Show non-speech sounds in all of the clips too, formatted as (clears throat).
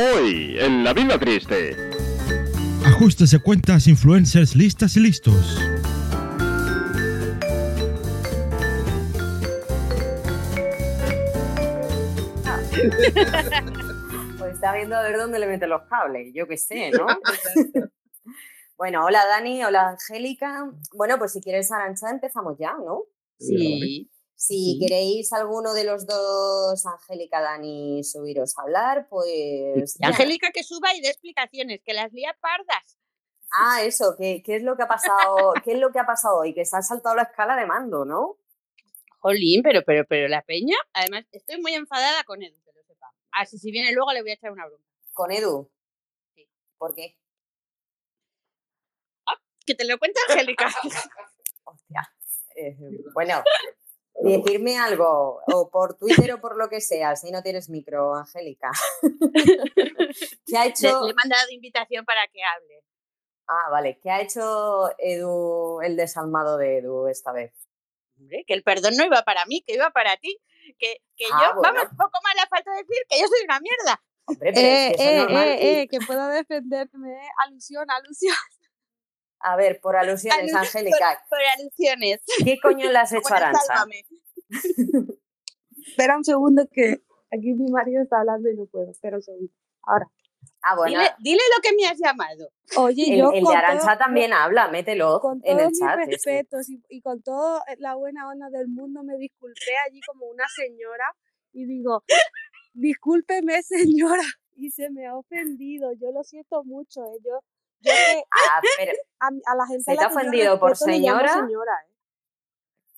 Hoy, en La Vida Triste. Ajustes de cuentas, influencers, listas y listos. (laughs) Pues está viendo a ver dónde le mete los cables, yo qué sé, ¿no? (laughs) bueno, hola Dani, hola Angélica. Bueno, pues si quieres Arancha, empezamos ya, ¿no? Sí. Si Sí. queréis alguno de los dos, Angélica, Dani, subiros a hablar, pues... Angélica que suba y dé explicaciones, que las lía pardas. Ah, eso, ¿qué, qué es lo que ha pasado? ¿Qué es lo que ha pasado hoy? Que se ha saltado la escala de mando, ¿no? Jolín, pero, pero, pero la peña. Además, estoy muy enfadada con Edu, que lo sepa. Así si viene luego le voy a echar una broma. Con Edu. Sí. ¿Por qué? Que te lo cuente Angélica. (laughs) Hostia. Eh, bueno, decirme algo, o por Twitter o por lo que sea, si no tienes micro, Angélica. (laughs) ¿Qué ha Le, hecho? le he mandado invitación para que hable. Ah, vale. ¿Qué ha hecho Edu, el desalmado de Edu esta vez? Hombre, que el perdón no iba para mí, que iba para ti. Que, que Ah, yo, bueno. vamos, poco más le falta decir que yo soy una mierda. Hombre, pero Eh, es que eh, normal. eh, Y- eh, que puedo defenderme. eh. Alusión, alusión. A ver, por alusiones, Angélica, Por alusiones. ¿qué coño le has hecho a Bueno, Arancha? sálvame. (laughs) Espera un segundo que aquí mi marido está hablando y no puedo. Espera un segundo. Ahora. Ah, bueno, Dile, dile lo que me has llamado. Oye, el, yo el con de Arancha todo- también habla, mételo con en todos el mis chat. este. respetos y, y con toda la buena onda del mundo me disculpé allí como una señora y digo, discúlpeme (laughs) señora y se me ha ofendido, yo lo siento mucho, ¿eh? yo, yo que Ah, pero, (laughs) a, a la gente ¿Se te ha ofendido por señora, ¿eh?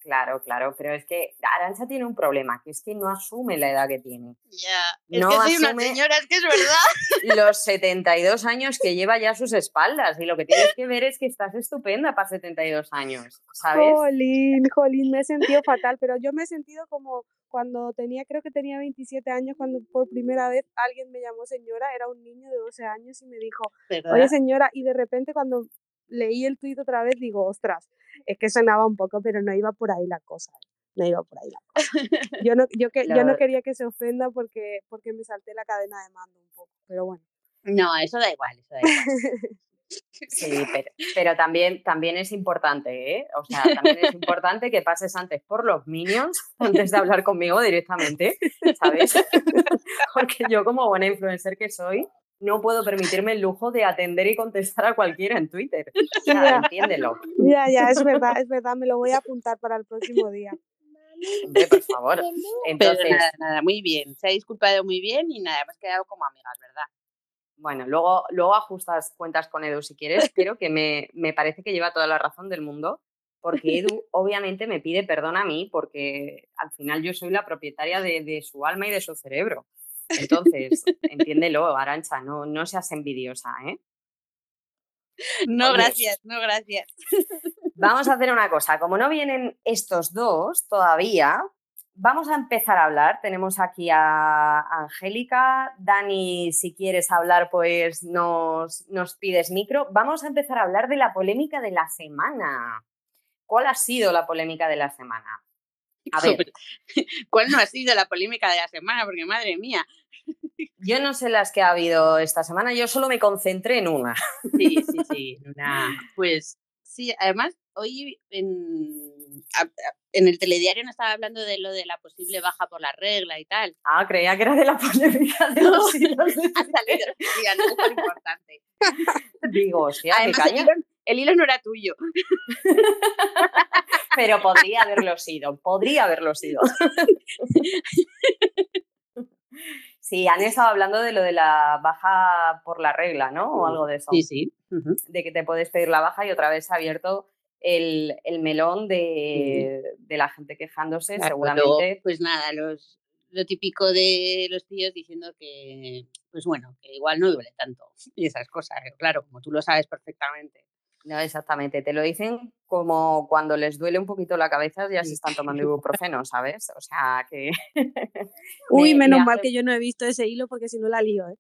Claro, claro, pero es que Arancha tiene un problema, que es que no asume la edad que tiene. Ya. Es No que soy una asume- señora, es que es verdad. (laughs) Los 72 años que lleva ya a sus espaldas y lo que tienes que ver es que estás estupenda para 72 años, ¿sabes? Jolín, (laughs) jolín, me he sentido fatal, pero yo me he sentido como cuando tenía, creo que tenía 27 años, cuando por primera vez alguien me llamó señora, era un niño de 12 años y me dijo, oye señora, y de repente cuando leí el tuit otra vez digo, ostras, es que sonaba un poco, pero no iba por ahí la cosa, no iba por ahí la cosa. (laughs) Yo no, yo que, yo no quería que se ofenda porque, porque me salté la cadena de mando un poco, pero bueno. No, eso da igual, eso da igual. Sí, pero, pero también, también es importante, ¿eh? O sea, también es importante que pases antes por los minions antes de hablar conmigo directamente, ¿sabes? (laughs) Porque yo como buena influencer que soy, no puedo permitirme el lujo de atender y contestar a cualquiera en Twitter. (laughs) O sea, Ya. entiéndelo. Ya, ya, es (laughs) verdad, es verdad, me lo voy a apuntar para el próximo día. Hombre, por favor. Pero Entonces, nada, nada, muy bien. Se ha disculpado muy bien y nada, hemos quedado como amigas, ¿verdad? bueno, luego, luego ajustas cuentas con Edu si quieres, pero que me, me parece que lleva toda la razón del mundo, porque Edu obviamente me pide perdón a mí, porque al final yo soy la propietaria de, de su alma y de su cerebro. Entonces, (laughs) entiéndelo, Arancha, no, no seas envidiosa, ¿eh? No, gracias, no, gracias. (laughs) Vamos a hacer una cosa, como no vienen estos dos todavía, vamos a empezar a hablar. Tenemos aquí a Angélica, Dani, si quieres hablar, pues nos, nos pides micro. Vamos a empezar a hablar de la polémica de la semana. ¿Cuál ha sido la polémica de la semana? A ver, (laughs) ¿Cuál no ha sido la polémica de la semana? Porque madre mía. Yo no sé las que ha habido esta semana, yo solo me concentré en una. Sí, sí, sí. Una... Pues sí, además, hoy en, en el telediario nos estaba hablando de lo de la posible baja por la regla y tal. Ah, creía que era de la (laughs) polémica de los (laughs) hilos de Ha salido, no es tan importante. Digo, hostia, qué Además, caña. hilo, el hilo no era tuyo. (laughs) Pero podría haberlo sido, podría haberlo sido. Sí, han estado hablando de lo de la baja por la regla, ¿no? O algo de eso. Sí, sí. De que te puedes pedir la baja y otra vez se ha abierto el, el melón de, de la gente quejándose, Claro, seguramente. luego, pues nada, los, lo típico de los tíos diciendo que, pues bueno, que igual no duele tanto (laughs) y esas cosas. Claro, como tú lo sabes perfectamente. No, exactamente. Te lo dicen como cuando les duele un poquito la cabeza, ya se están tomando ibuprofeno, ¿sabes? O sea que. (laughs) Uy, me- me menos mal que yo no he visto ese hilo porque si no la lío, ¿eh?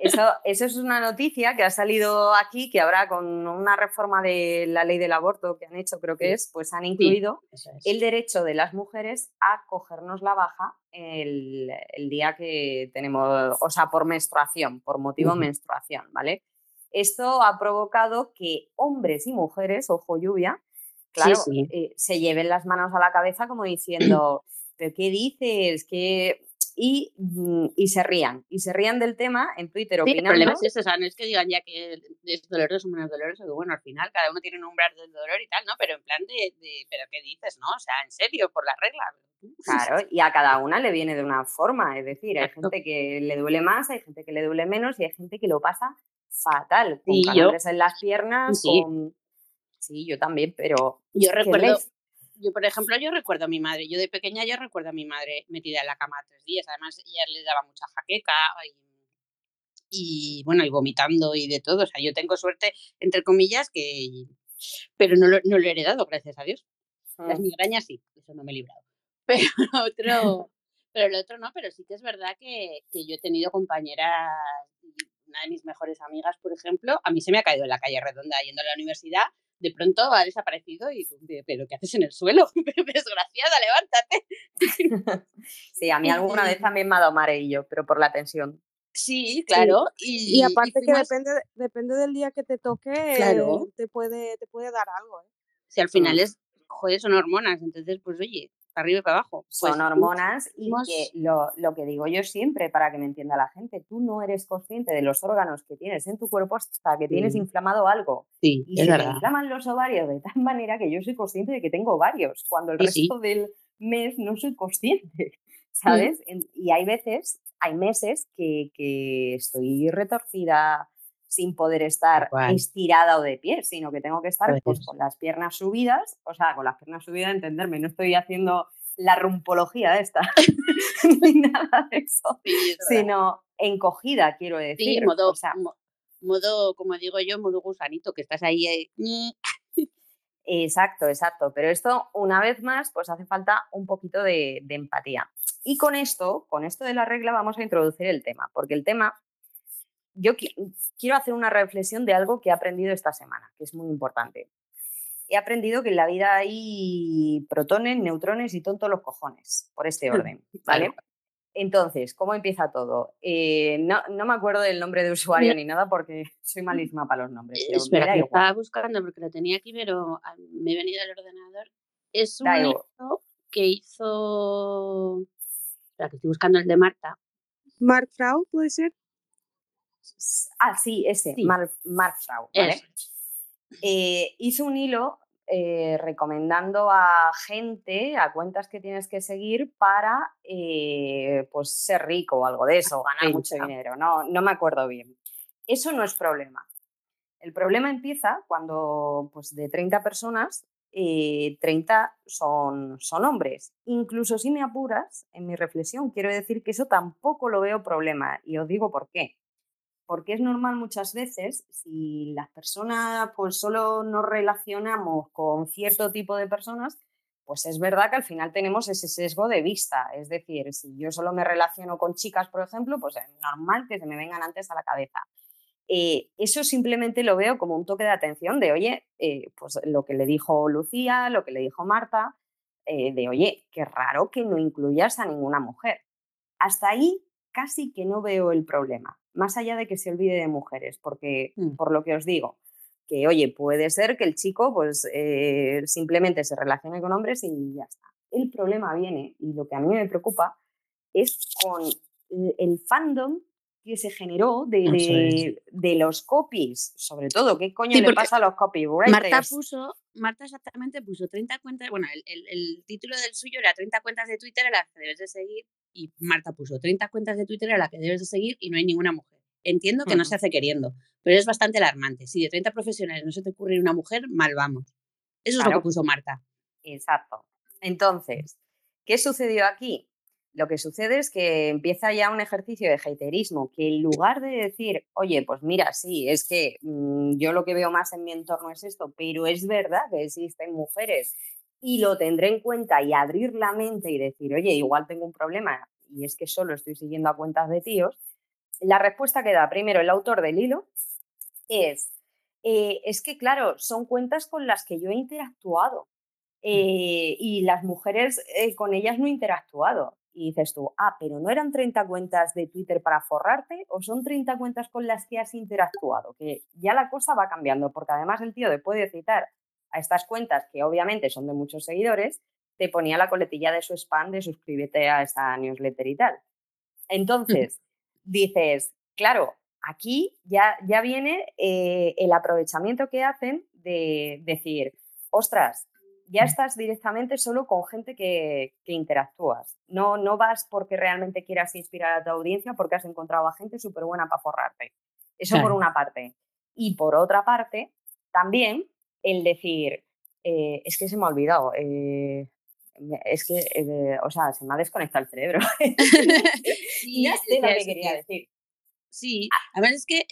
Eso, eso es una noticia que ha salido aquí, que ahora con una reforma de la ley del aborto que han hecho, creo que es, pues han incluido el derecho de las mujeres a cogernos la baja el, día que tenemos, o sea, por menstruación, por motivo menstruación, ¿vale? Esto ha provocado que hombres y mujeres, ojo lluvia, claro, eh, se lleven las manos a la cabeza como (clears throat) diciendo, ¿pero qué dices? ¿Qué, Mm, y, se rían. Y se rían del tema en Twitter sí. El problema es eso, no es que digan ya que es doloroso o menos doloroso, que bueno, al final cada uno tiene un umbral del dolor y tal, ¿no? Pero en plan de, ¿pero qué dices, no? O sea, en serio, por la regla. Claro, y a cada una le viene de una forma, es decir, hay gente que le duele más, hay gente que le duele menos y hay gente que lo pasa fatal, con calambres en las piernas, sí. con... Sí, yo también, pero... Yo recuerdo, yo, por ejemplo, yo recuerdo a mi madre, yo de pequeña yo recuerdo a mi madre metida en la cama tres días, además ella le daba mucha jaqueca y, bueno, y vomitando y de todo, o sea, yo tengo suerte, entre comillas, que... Pero no lo, no lo he heredado, gracias a Dios. Las ah. migrañas sí, eso no me he librado. (laughs) Pero otro, pero el otro no, pero sí que es verdad que, que yo he tenido compañeras, una de mis mejores amigas, por ejemplo, a mí se me ha caído en la calle redonda yendo a la universidad de pronto ha desaparecido y pero ¿qué haces en el suelo? (laughs) Desgraciada, levántate. (laughs) sí, a mí alguna vez (laughs) también me ha dado mareillo, pero por la tensión. Sí, claro. Y, aparte que depende, depende del día que te toque, claro. te, puede, te puede dar algo. ¿eh? Si al final es, joder, son hormonas, entonces pues oye, arriba y para abajo. Son pues, hormonas y que lo, lo, que digo yo siempre, para que me entienda la gente, tú no eres consciente de los órganos que tienes en tu cuerpo hasta que tienes inflamado algo. Sí, y se me inflaman los ovarios de tal (laughs) manera que yo soy consciente de que tengo ovarios, cuando el resto del mes no soy consciente, (laughs) ¿sabes? Y hay veces, hay meses que, que estoy retorcida, sin poder estar estirada o de pie, sino que tengo que estar pues, con las piernas subidas, o sea, con las piernas subidas, entenderme, no estoy haciendo la rumpología de esta, (laughs) ni nada de eso, sino encogida, quiero decir. Sí, modo, modo, como digo yo, modo gusanito, que estás ahí. Eh, exacto, exacto. Pero esto, una vez más, pues hace falta un poquito de, de empatía. Y con esto, con esto de la regla, vamos a introducir el tema, porque el tema yo quiero hacer una reflexión de algo que he aprendido esta semana, que es muy importante. He aprendido que en la vida hay protones, neutrones y tontos los cojones, por este (laughs) orden, ¿vale? Entonces, ¿cómo empieza todo? Eh, no, me acuerdo del nombre de usuario ni nada porque (laughs) soy malísima para los nombres. Eh, espera, que estaba buscando porque lo tenía aquí, pero me he venido al ordenador. Es un libro que hizo... Espera, que estoy buscando el de Marta. Mark Frau, ¿puede ser? Ah, sí, ese, Mark, eh, hizo un hilo eh, recomendando a gente, a cuentas que tienes que seguir para eh, pues ser rico o algo de eso, ganar mucho dinero. No, no me acuerdo bien. Eso no es problema. El problema empieza cuando pues, de 30 personas, 30 son, son hombres. Incluso si me apuras, en mi reflexión, quiero decir que eso tampoco lo veo problema. Y os digo por qué porque es normal muchas veces, si las personas pues solo nos relacionamos con cierto tipo de personas, pues es verdad que al final tenemos ese sesgo de vista. Es decir, si yo solo me relaciono con chicas, por ejemplo, pues es normal que se me vengan antes a la cabeza. Eh, eso simplemente lo veo como un toque de atención de, oye, eh, pues lo que le dijo Lucía, lo que le dijo Marta, eh, de, oye, qué raro que no incluyas a ninguna mujer. Hasta ahí casi que no veo el problema más allá de que se olvide de mujeres, porque mm. por lo que os digo, que oye, puede ser que el chico pues eh, simplemente se relacione con hombres y ya está. El problema viene, y lo que a mí me preocupa, es con el fandom que se generó de, de, los copies, sobre todo, ¿qué coño le pasa a los copywriters? Marta puso, Marta exactamente puso 30 cuentas, bueno, el, el, título del suyo era 30 cuentas de Twitter a las que debes de seguir y Marta puso 30 cuentas de Twitter a las que debes de seguir y no hay ninguna mujer. Entiendo que no se hace queriendo, pero es bastante alarmante. Si de 30 profesionales no se te ocurre una mujer, mal vamos. Eso es lo que puso Marta. Exacto. Entonces, ¿qué sucedió aquí? Lo que sucede es que empieza ya un ejercicio de haterismo, que en lugar de decir, oye, pues mira, sí, es que mm, yo lo que veo más en mi entorno es esto, pero es verdad que existen mujeres y lo tendré en cuenta y abrir la mente y decir, oye, igual tengo un problema y es que solo estoy siguiendo a cuentas de tíos, la respuesta que da primero el autor del hilo es, eh, es que claro, son cuentas con las que yo he interactuado eh, y las mujeres eh, con ellas no he interactuado. Y dices tú, ah, pero ¿no eran 30 cuentas de Twitter para forrarte o son 30 cuentas con las que has interactuado? Que ya la cosa va cambiando, porque además el tío te puede citar a estas cuentas que obviamente son de muchos seguidores, te ponía la coletilla de su spam de suscríbete a esta newsletter y tal. Entonces, dices, claro, aquí ya, ya viene eh, el aprovechamiento que hacen de decir, ostras, ya mm. estás directamente solo con gente que, interactúas. No, no vas porque realmente quieras inspirar a tu audiencia porque has encontrado a gente súper buena para forrarte. Eso por una parte. Y por otra parte, también el decir, eh, es que se me ha olvidado, eh, es que, eh, o sea, se me ha desconectado el cerebro. (laughs) (laughs) sí, ya sé lo que quería decir. Sí, ah. además es que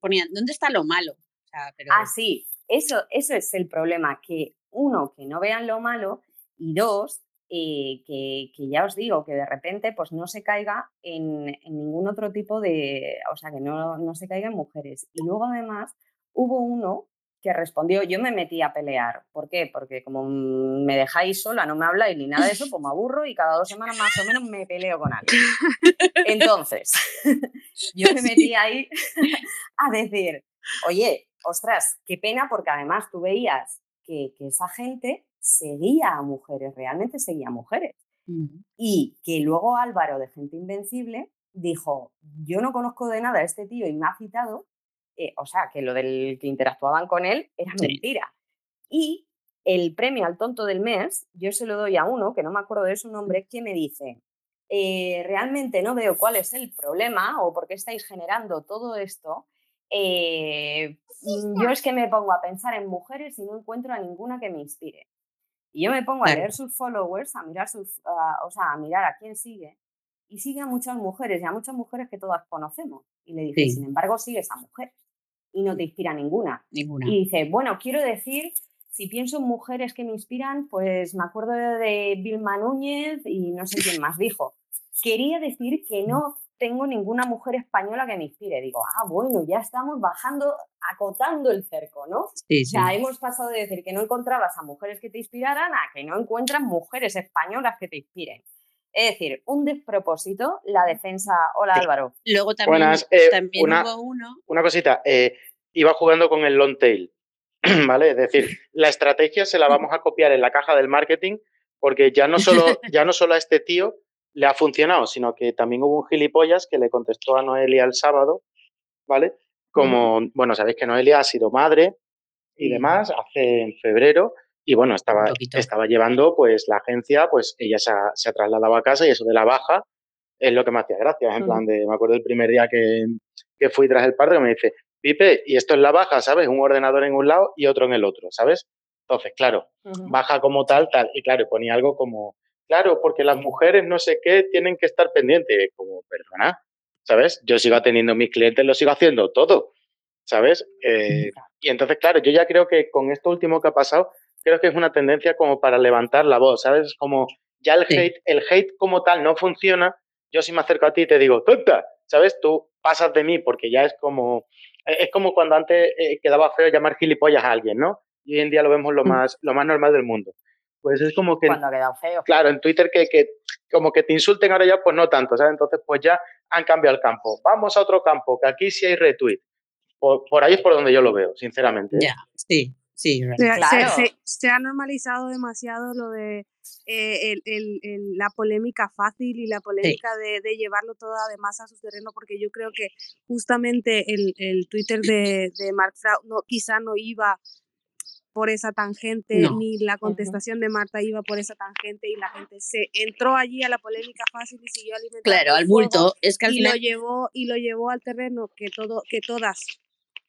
ponían, ¿dónde está lo malo? Ah, sí, eso, eso es el problema, que uno, que no vean lo malo y dos, eh, que, ya os digo, que de repente pues no se caiga en, ningún otro tipo de, o sea, que no, no se caiga en mujeres. Y luego además hubo uno que respondió, yo me metí a pelear. ¿Por qué? Porque como me dejáis sola, no me habláis ni nada de eso, pues me aburro y cada dos semanas más o menos me peleo con alguien. Entonces, (laughs) yo me metí ahí (laughs) a decir, oye, ostras, qué pena porque además tú veías que, esa gente seguía a mujeres, realmente seguía a mujeres. Y que luego Álvaro de Gente Invencible dijo, yo no conozco de nada a este tío y me ha citado, eh, o sea, que lo del que interactuaban con él era mentira. Y el premio al tonto del mes, yo se lo doy a uno, que no me acuerdo de su nombre, que me dice, eh, realmente no veo cuál es el problema o por qué estáis generando todo esto, eh, mm, yo es que me pongo a pensar en mujeres y no encuentro a ninguna que me inspire. Y yo me pongo a leer sus followers, a mirar, sus, o sea, a mirar a quién sigue. Y sigue a muchas mujeres, y a muchas mujeres que todas conocemos. Y le dice, sin embargo, sigue esa mujer. Y no te inspira ninguna. ninguna. Y dice, bueno, quiero decir, si pienso en mujeres que me inspiran, pues me acuerdo de Vilma Núñez y no sé quién más dijo. Quería decir que (laughs) mm. no tengo ninguna mujer española que me inspire. Digo, ah, bueno, ya estamos bajando, acotando el cerco, ¿no? Sí, O sea, hemos pasado de decir que no encontrabas a mujeres que te inspiraran a que no encuentras mujeres españolas que te inspiren. Es decir, un despropósito la defensa. Hola Álvaro. Luego también, eh, también una, hubo uno. Una cosita, eh, iba jugando con el long tail, (clears throat) ¿vale? Es decir, (laughs) la estrategia se la vamos a copiar en la caja del marketing porque ya no solo, ya no solo a este tío le ha funcionado, sino que también hubo un gilipollas que le contestó a Noelia el sábado, ¿vale? Como, bueno, sabéis que Noelia ha sido madre y demás hace en febrero y bueno, estaba, estaba llevando pues la agencia, pues ella se ha, se ha, trasladado a casa y eso de la baja es lo que me hacía gracia, en plan de, me acuerdo el primer día que, que fui tras el parto que me dice, Pipe, y esto es la baja, ¿sabes? Un ordenador en un lado y otro en el otro, ¿sabes? Entonces, claro, baja como tal, tal, y claro, ponía algo como, claro, porque las mujeres no sé qué tienen que estar pendientes. Como, perdona, ¿sabes? Yo sigo atendiendo a mis clientes, lo sigo haciendo todo, ¿sabes? Eh, y entonces, claro, yo ya creo que con esto último que ha pasado, creo que es una tendencia como para levantar la voz, ¿sabes? Como ya el hate, el hate como tal no funciona, yo si me acerco a ti y te digo, tonta, ¿sabes? Tú pasas de mí porque ya es como, e, es como cuando antes eh, quedaba feo llamar gilipollas a alguien, ¿no? Y hoy en día lo vemos lo mm. más, lo más normal del mundo. Pues es como que... Cuando ha quedado feo. Claro, en Twitter que, que como que te insulten ahora ya, pues no tanto, ¿sabes? Entonces pues ya han cambiado el campo. Vamos a otro campo, que aquí sí hay retweet. Por, ahí es por donde yo lo veo, sinceramente. ¿eh? Ya, sí, sí. Se, ha normalizado demasiado lo de eh, la polémica fácil y la polémica de, llevarlo todo además a su terreno, porque yo creo que justamente el, Twitter de, de Mark Frau no, quizá no iba por esa tangente, ni la contestación de Marta iba por esa tangente y la gente se entró allí a la polémica fácil y siguió alimentando. Claro, al bulto. Es que y lo llevó y lo llevó al terreno que todo, que todas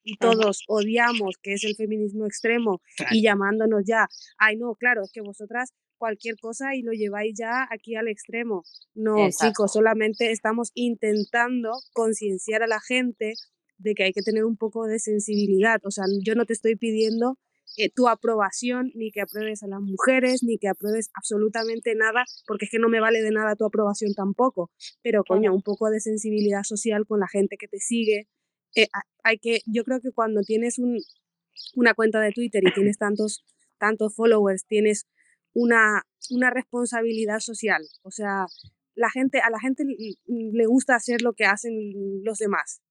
y todos odiamos, que es el feminismo extremo, y llamándonos ya, ay no, claro, es que vosotras cualquier cosa y lo lleváis ya aquí al extremo. No, chicos, solamente estamos intentando concienciar a la gente de que hay que tener un poco de sensibilidad. O sea, yo no te estoy pidiendo eh, tu aprobación, ni que apruebes a las mujeres, ni que apruebes absolutamente nada, porque es que no me vale de nada tu aprobación tampoco. Pero, coño, un poco de sensibilidad social con la gente que te sigue. Eh, hay que, yo creo que cuando tienes un, una cuenta de Twitter y tienes tantos, tantos followers, tienes una, una responsabilidad social. O sea, la gente, a la gente le gusta hacer lo que hacen los demás.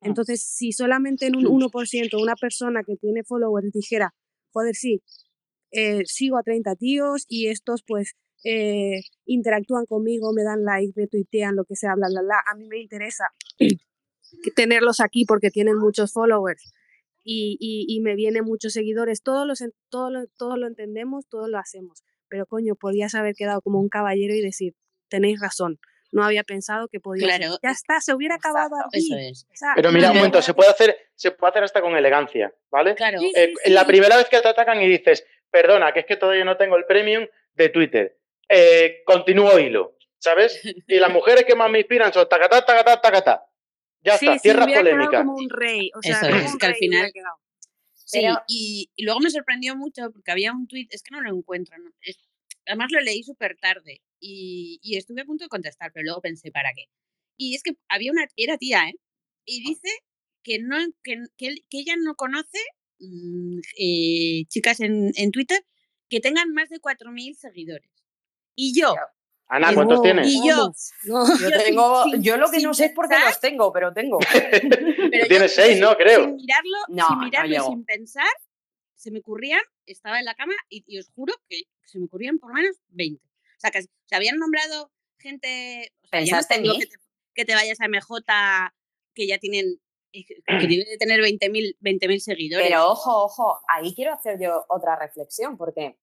Entonces, si solamente en un (laughs) 1% una persona que tiene followers dijera, joder, sí, eh, sigo a 30 tíos y estos pues eh, interactúan conmigo, me dan like, retuitean, lo que sea, bla, bla, bla, a mí me interesa tenerlos aquí porque tienen muchos followers y, y, me vienen muchos seguidores, todos, los, lo, lo entendemos, todo lo hacemos, pero coño, podías haber quedado como un caballero y decir, tenéis razón, no había pensado que podía Ya está, se hubiera acabado aquí. Pero mira un momento, se puede hacer, se puede hacer hasta con elegancia, ¿vale? Claro. Eh, la primera vez que te atacan y dices, perdona, que es que todavía no tengo el premium de Twitter. Eh, continúo hilo, ¿sabes? Y las mujeres que más me inspiran son tacatá, tacatá, tacatá. Ya está, tierra polémica. como un rey. O sea, es, que al final. Sí, y, luego me sorprendió mucho porque había un tweet, es que no lo encuentro, además lo leí súper tarde y, estuve a punto de contestar, pero luego pensé, ¿para qué? Y es que había una, era tía, ¿eh? Y dice que, no, que, que, ella no conoce mm, eh, chicas en, en Twitter que tengan más de 4.000 seguidores. Y yo, Ana, ¿cuántos tienes? Y yo, (laughs) yo, tengo, yo lo que no sé es por qué los tengo, pero tengo. (laughs) pero (laughs) tienes seis, ¿no? Creo. Sin mirarlo, sin, mirarlo sin pensar, se me ocurrían, estaba en la cama y, y, os juro que se me ocurrían por lo menos 20. O sea, que se habían nombrado gente. O sea, ¿Pensaste en mí? Que te, vayas a MJ, que ya tienen. Que (clears throat) debe de tener 20.000 20 seguidores. Pero ojo, ojo, ahí quiero hacer yo otra reflexión, porque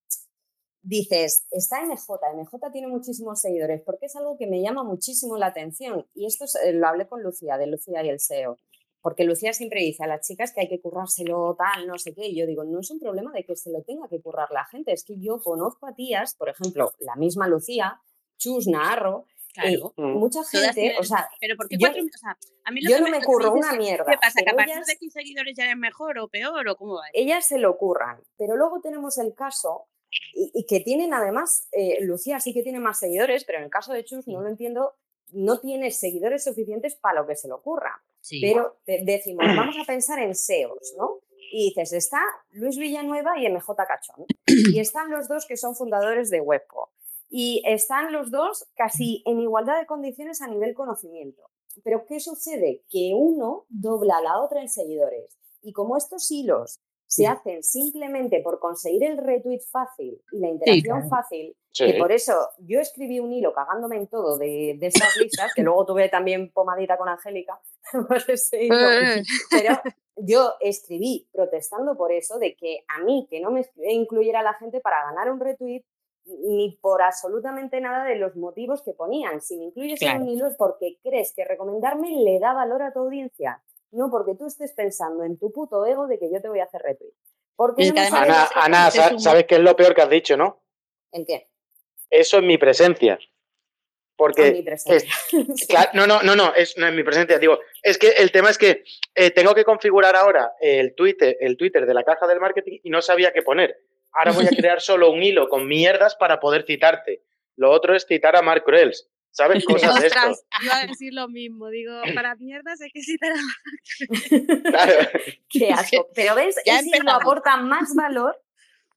dices, está MJ, MJ tiene muchísimos seguidores, porque es algo que me llama muchísimo la atención. Y esto eh, lo hablé con Lucía, de Lucía y el SEO. Porque Lucía siempre dice a las chicas que hay que currárselo tal, no sé qué. Y yo digo, no es un problema de que se lo tenga que currar la gente. Es que yo conozco a tías, por ejemplo, la misma Lucía, Chus Narro, Claro. Mm. mucha gente, o sea, pero porque yo, o sea, a mí lo yo no me, curro una mierda. ¿Qué pasa? ¿Que a partir de 15 seguidores ya es mejor o peor o cómo va? Ellas se lo curran, pero luego tenemos el caso y, que tienen además, eh, Lucía sí que tiene más seguidores, pero en el caso de Chus no lo entiendo, no tiene seguidores suficientes para lo que se le ocurra. Pero decimos, (clears throat) vamos a pensar en SEOs, ¿no? Y dices, está Luis Villanueva y MJ Cachón. Y (clears throat) están los dos que son fundadores de Webco. Y están los dos casi en igualdad de condiciones a nivel conocimiento. Pero ¿qué sucede? Que uno dobla a la otra en seguidores. Y como estos hilos se hacen simplemente por conseguir el retweet fácil y la interacción fácil, y por eso yo escribí un hilo cagándome en todo de, de esas listas, que luego tuve también pomadita con Angélica, (laughs) (laughs) pero yo escribí protestando por eso, de que a mí, que no me incluyera la gente para ganar un retweet, ni por absolutamente nada de los motivos que ponían. Si me incluyes en un hilo es porque crees que recomendarme le da valor a tu audiencia no porque tú estés pensando en tu puto ego de que yo te voy a hacer retweet. Porque Ana, ¿sabes qué es lo peor que has dicho, no? ¿El qué? Eso es mi presencia. Porque. Mi presencia. no, no, no, no, es, no es mi presencia. Digo, es que el tema es que eh, tengo que configurar ahora el Twitter, el Twitter de la caja del marketing y no sabía qué poner. Ahora voy a (laughs) crear solo un hilo con mierdas para poder citarte. Lo otro es citar a Mark Cruels. ¿Sabes? (laughs) Cosas de esto. Iba a decir lo mismo. Digo, para mierdas hay que citar a (laughs) Claro. Qué (laughs) asco. Pero ves, ya no aporta más valor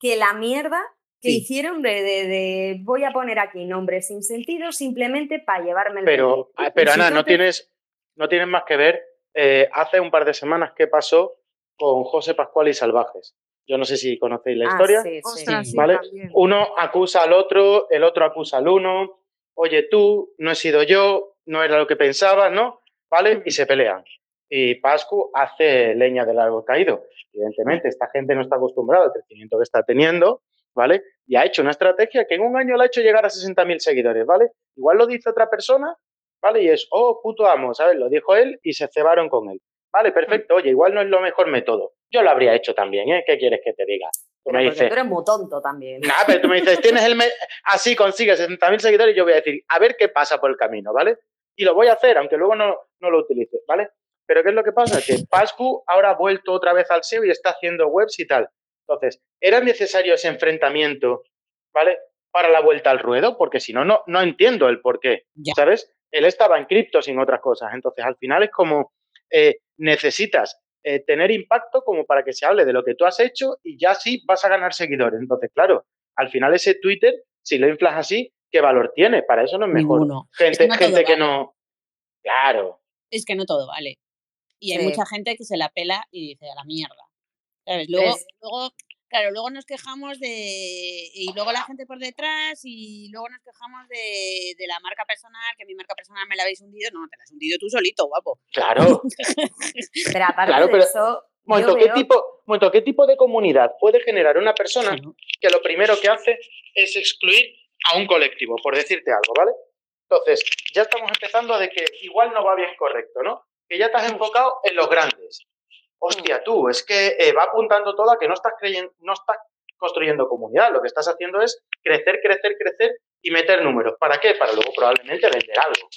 que la mierda que hicieron de, de, voy a poner aquí nombres sin sentido simplemente para llevarme el Pero, ah, pero Ana, no, tienes, no tienes más que ver. Eh, hace un par de semanas qué pasó con José Pascual y Salvajes. Yo no sé si conocéis la ah, historia. Sí, ¿vale? Uno acusa al otro, el otro acusa al uno oye tú, no he sido yo, no era lo que pensaba, ¿no? ¿Vale? Y se pelean. Y Pascu hace leña del árbol caído. Evidentemente, esta gente no está acostumbrada al crecimiento que está teniendo, ¿vale? Y ha hecho una estrategia que en un año le ha hecho llegar a 60.000 seguidores, ¿vale? Igual lo dice otra persona, ¿vale? Y es, oh, puto amo, ¿sabes? Lo dijo él y se cebaron con él. Vale, perfecto. Oye, igual no es lo mejor método. Yo lo habría hecho también, ¿eh? ¿Qué quieres que te diga? Tú me tú eres muy tonto también. Nada, pero tú me dices, tienes el. Así consigues 60.000 seguidores y yo voy a decir, a ver qué pasa por el camino, ¿vale? Y lo voy a hacer, aunque luego no, no lo utilice, ¿vale? Pero ¿qué es lo que pasa? Que Pascu ahora ha vuelto otra vez al SEO y está haciendo webs y tal. Entonces, ¿era necesario ese enfrentamiento, ¿vale? Para la vuelta al ruedo, porque si no, no, no entiendo el por qué, ¿sabes? Él estaba en cripto sin otras cosas, entonces al final es como eh, necesitas eh, tener impacto como para que se hable de lo que tú has hecho y ya sí vas a ganar seguidores. Entonces, claro, al final ese Twitter, si lo inflas así, ¿qué valor tiene? Para eso no es mejor. Gente, que, gente que no... Claro. Es que no todo vale. Y hay mucha gente que se la pela y dice a la mierda. Luego, luego, claro, luego nos quejamos de. Y luego la gente por detrás, y luego nos quejamos de, de, la marca personal, que mi marca personal me la habéis hundido. No, te la has hundido tú solito, guapo. Claro. (laughs) pero aparte de eso. ¿qué, tipo, ¿qué tipo de comunidad puede generar una persona que lo primero que hace es excluir a un colectivo, por decirte algo, ¿vale? Entonces, ya estamos empezando de que igual no va bien correcto, ¿no? Que ya te has enfocado en los grandes hostia, tú, es que eh, va apuntando todo a que no estás, creyendo, no estás construyendo comunidad, lo que estás haciendo es crecer, crecer, crecer y meter números. ¿Para qué? Para luego probablemente vender algo.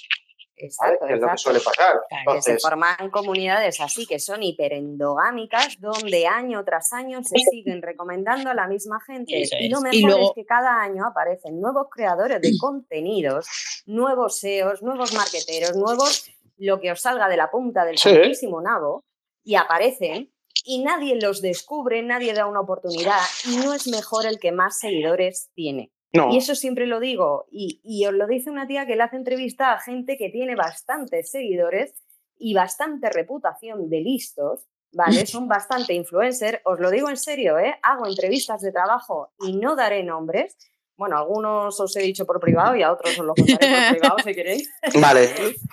Exacto, es lo que suele pasar. que se forman comunidades así que son hiperendogámicas, donde año tras año se siguen recomendando a la misma gente. Y lo mejor es que cada año aparecen nuevos creadores de contenidos, nuevos SEOs, nuevos marqueteros, nuevos lo que os salga de la punta del sí. nabo, y aparecen y nadie los descubre, nadie da una oportunidad y no es mejor el que más seguidores tiene. Y eso siempre lo digo y, y, os lo dice una tía que le hace entrevista a gente que tiene bastantes seguidores y bastante reputación de listos, ¿vale? Son bastante influencer, os lo digo en serio, ¿eh? Hago entrevistas de trabajo y no daré nombres. Bueno, algunos os he dicho por privado y a otros os lo contaré por (laughs) privado si queréis. Vale,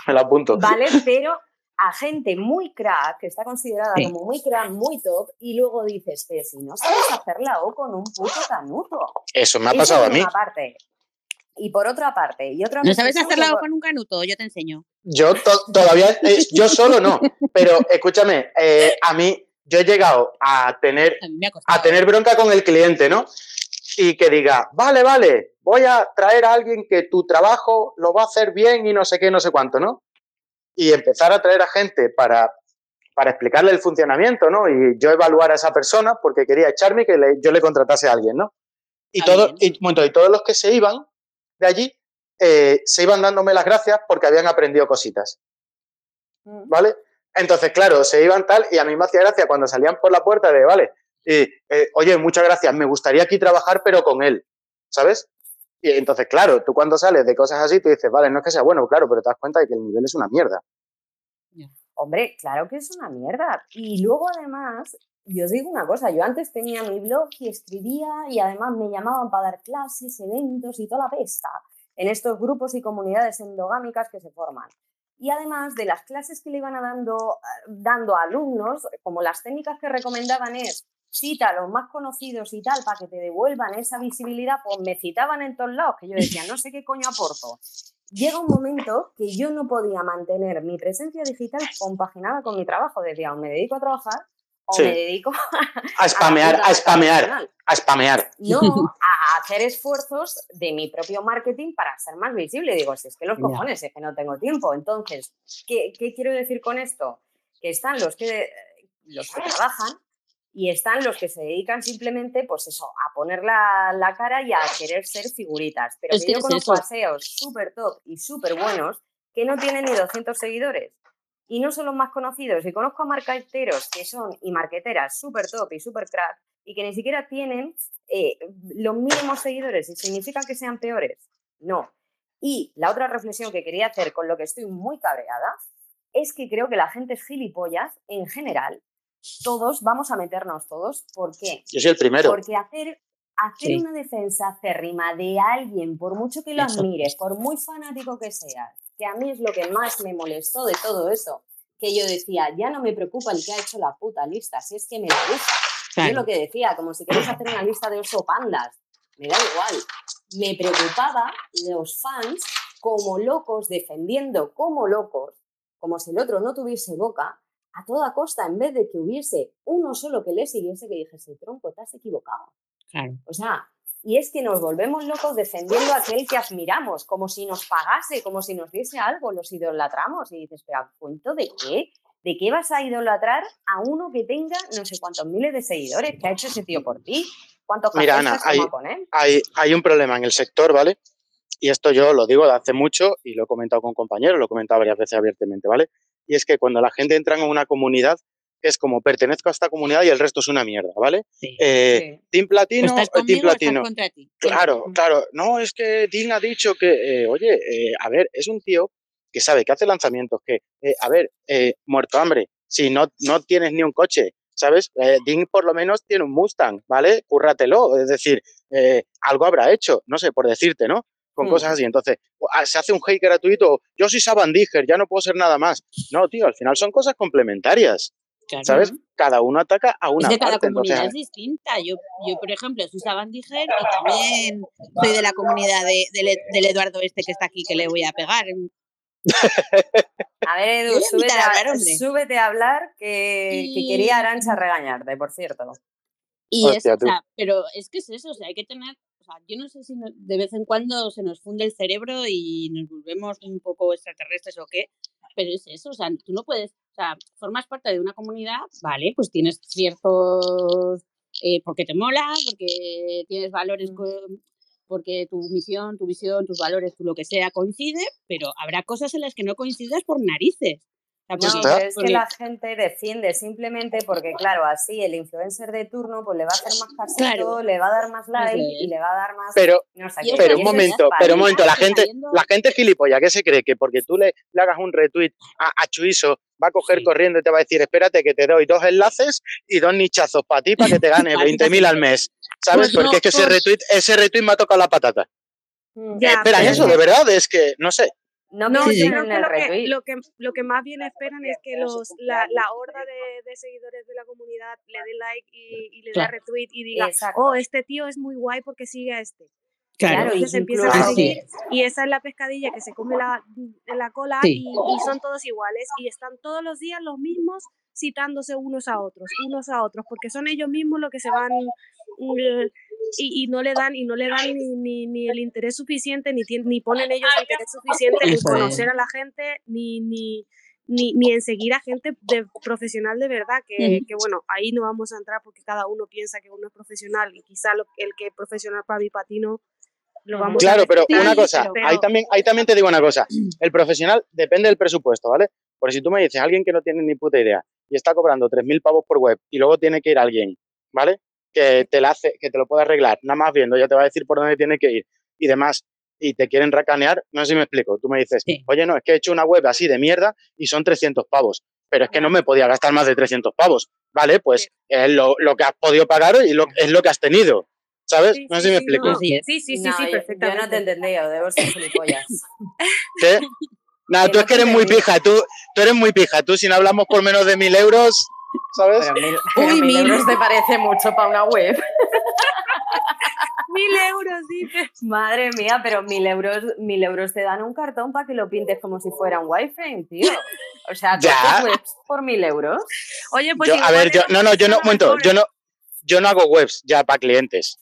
me lo apunto. Vale, pero a gente muy crack, que está considerada como muy crack, muy top, y luego dices, pero si no sabes hacerla o con un puto canuto. Eso me ha pasado a mí. Parte. Y por otra parte, y otra ¿No sabes hacerla o con un canuto? Yo te enseño. Yo todavía, eh, yo solo no, pero escúchame, eh, a mí, yo he llegado a tener, a tener bronca con el cliente, ¿no? Y que diga, vale, vale, voy a traer a alguien que tu trabajo lo va a hacer bien y no sé qué, no sé cuánto, ¿no? Y empezar a traer a gente para, para explicarle el funcionamiento, ¿no? Y yo evaluar a esa persona porque quería echarme y que yo le contratase a alguien, ¿no? Y, todo, y, y, todos los que se iban de allí eh, se iban dándome las gracias porque habían aprendido cositas. Mm. ¿Vale? Entonces, claro, se iban tal y a mí me hacía gracia cuando salían por la puerta de, vale, y, eh, oye, muchas gracias, me gustaría aquí trabajar pero con él, ¿sabes? Y entonces, claro, tú cuando sales de cosas así, tú dices, vale, no es que sea bueno, claro, pero te das cuenta de que el nivel es una mierda. Hombre, claro que es una mierda. Y luego además, yo os digo una cosa, yo antes tenía mi blog y escribía y además me llamaban para dar clases, eventos y toda la pesca en estos grupos y comunidades endogámicas que se forman. Y además de las clases que le iban a dando, eh, dando a alumnos, como las técnicas que recomendaban es cita a los más conocidos y tal para que te devuelvan esa visibilidad, pues me citaban en todos lados, que yo decía, no sé qué coño aporto. Llega un momento que yo no podía mantener mi presencia digital compaginada con mi trabajo. Decía, o me dedico a trabajar o me dedico (laughs) a, spamear, a, spamear, a spamear. No, (laughs) a hacer esfuerzos de mi propio marketing para ser más visible. Digo, si es que los cojones, es que no tengo tiempo. Entonces, ¿qué, ¿qué, quiero decir con esto? Que están los que, los que trabajan y están los que se dedican simplemente, pues eso, a poner la, cara y a querer ser figuritas. Pero que yo conozco paseos súper top y súper buenos que no tienen ni 200 seguidores. Y no son los más conocidos. Y conozco a marqueteros que son y marqueteras súper top y súper crack y que ni siquiera tienen eh, los mínimos seguidores. ¿Y significa que sean peores? No. Y la otra reflexión que quería hacer con lo que estoy muy cabreada es que creo que la gente es gilipollas en general todos vamos a meternos todos. ¿Por qué? Yo soy el primero. Porque hacer, hacer una defensa acérrima de alguien, por mucho que lo admires, por muy fanático que seas, que a mí es lo que más me molestó de todo eso, que yo decía, ya no me preocupa el que ha hecho la puta lista, si es que me la gusta. Yo lo que decía, como si queréis hacer una lista de oso pandas, me da igual. Me preocupaba los fans como locos, defendiendo como locos, como si el otro no tuviese boca, a toda costa, en vez de que hubiese uno solo que le siguiese, que dijese, tronco, te has equivocado. Claro. O sea, y es que nos volvemos locos defendiendo a aquel que admiramos, como si nos pagase, como si nos diese algo, los idolatramos. Y dices, pero ¿a cuento de qué? ¿de qué vas a idolatrar a uno que tenga no sé cuántos miles de seguidores que ha hecho ese tío por ti? ¿Cuántos Mira, Ana, hay, hay, hay un problema en el sector, ¿vale? Y esto yo lo digo de hace mucho y lo he comentado con compañeros, lo he comentado varias veces abiertamente, ¿vale? Y es que cuando la gente entra en una comunidad, es como pertenezco a esta comunidad y el resto es una mierda, ¿vale? Sí, eh, Team Platino, o Team Platino. Ti? Claro, claro. No, es que Dean ha dicho que, eh, oye, eh, a ver, es un tío que sabe que hace lanzamientos, que, eh, a ver, muerto hambre, si no, no tienes ni un coche, ¿sabes? Eh, Dean por lo menos tiene un Mustang, ¿vale? Cúrratelo, es decir, algo habrá hecho, no sé, por decirte, ¿no? Con mm. cosas así. Entonces, ah, se hace un hate gratuito, yo soy Sabandiger, ya no puedo ser nada más. No, tío, al final son cosas complementarias. ¿Sabes? Cada uno ataca a una es de cada parte, comunidad es distinta. Yo, yo, por ejemplo, soy Sabandiger y también soy de la comunidad de, del Eduardo este que está aquí, que le voy a pegar. A ver, (laughs) Edu, súbete a, hablar, súbete a hablar que, que, quería Arancha regañarte, por cierto. Y es, o sea, pero es que es eso, o sea, hay que tener, sea, yo no sé si de vez en cuando se nos funde el cerebro y nos volvemos un poco extraterrestres o qué, pero es eso, o sea, tú no puedes, o sea, formas parte de una comunidad, vale, pues tienes ciertos, eh, porque te mola, porque tienes valores, porque tu misión, tu visión, tus valores, tu lo que sea coincide, pero habrá cosas en las que no coincidas por narices. No, pero es que la gente defiende simplemente porque, claro, así el influencer de turno pues le va a hacer más caso, le va a dar más like y le va a dar más. Pero, pero un momento, pero un momento, la gente, la gente gilipollas, ¿qué se cree? Que porque tú le, le hagas un retweet a, a Chuiso, va a coger corriendo y te va a decir, espérate que te doy dos enlaces y dos nichazos para ti para que te (laughs) ganes 20.000 al mes. ¿Sabes? Pues porque es que ese retweet, ese retweet me ha tocado la patata. Mm. Espera, eso, de verdad, es que, no sé. No, no que lo que, lo, que, lo que más bien esperan es que los, la, la horda de, de, seguidores de la comunidad le dé like y, y le dé retweet y diga, oh, este tío es muy guay porque sigue a este. Claro, y se empieza a seguir. Y esa es la pescadilla que se come la, la cola y, y, son todos iguales y están todos los días los mismos citándose unos a otros, unos a otros, porque son ellos mismos los que se van mm, y, y, no le dan y no le dan ni, ni, ni el interés suficiente ni, ni ponen ellos el interés suficiente en conocer a la gente ni, ni, ni, ni en seguir a gente de profesional de verdad que, que, bueno ahí no vamos a entrar porque cada uno piensa que uno es profesional y quizá lo, el que es profesional para mi patino lo vamos claro pero una cosa ahí también ahí también te digo una cosa el profesional depende del presupuesto vale porque si tú me dices alguien que no tiene ni puta idea y está cobrando 3.000 pavos por web y luego tiene que ir alguien vale que te, la hace, que te lo puede arreglar, nada más viendo, ya te va a decir por dónde tiene que ir y demás, y te quieren racanear, no sé si me explico. Tú me dices, oye, no, es que he hecho una web así de mierda y son 300 pavos, pero es que no me podía gastar más de 300 pavos, ¿vale? Pues es lo, lo, que has podido pagar y lo, es lo que has tenido. ¿Sabes? no sé si me explico. Sí, sí, sí, sí, perfectamente. Yo no te entendía, debo ser gilipollas. ¿Qué? (laughs) Nada, tú es que eres muy pija, tú, tú eres muy pija, tú si no hablamos por menos de mil euros, ¿sabes? Pero mil, (laughs) pero Uy, mil, euros te parece mucho para una web. (laughs) mil euros, dices. Madre mía, pero mil euros, mil euros te dan un cartón para que lo pintes como si fuera un wifi, tío. O sea, ¿tú webs por mil euros? Oye, pues. Yo, a ver, yo, no, no, yo no, momento, yo no, yo no hago webs ya para clientes.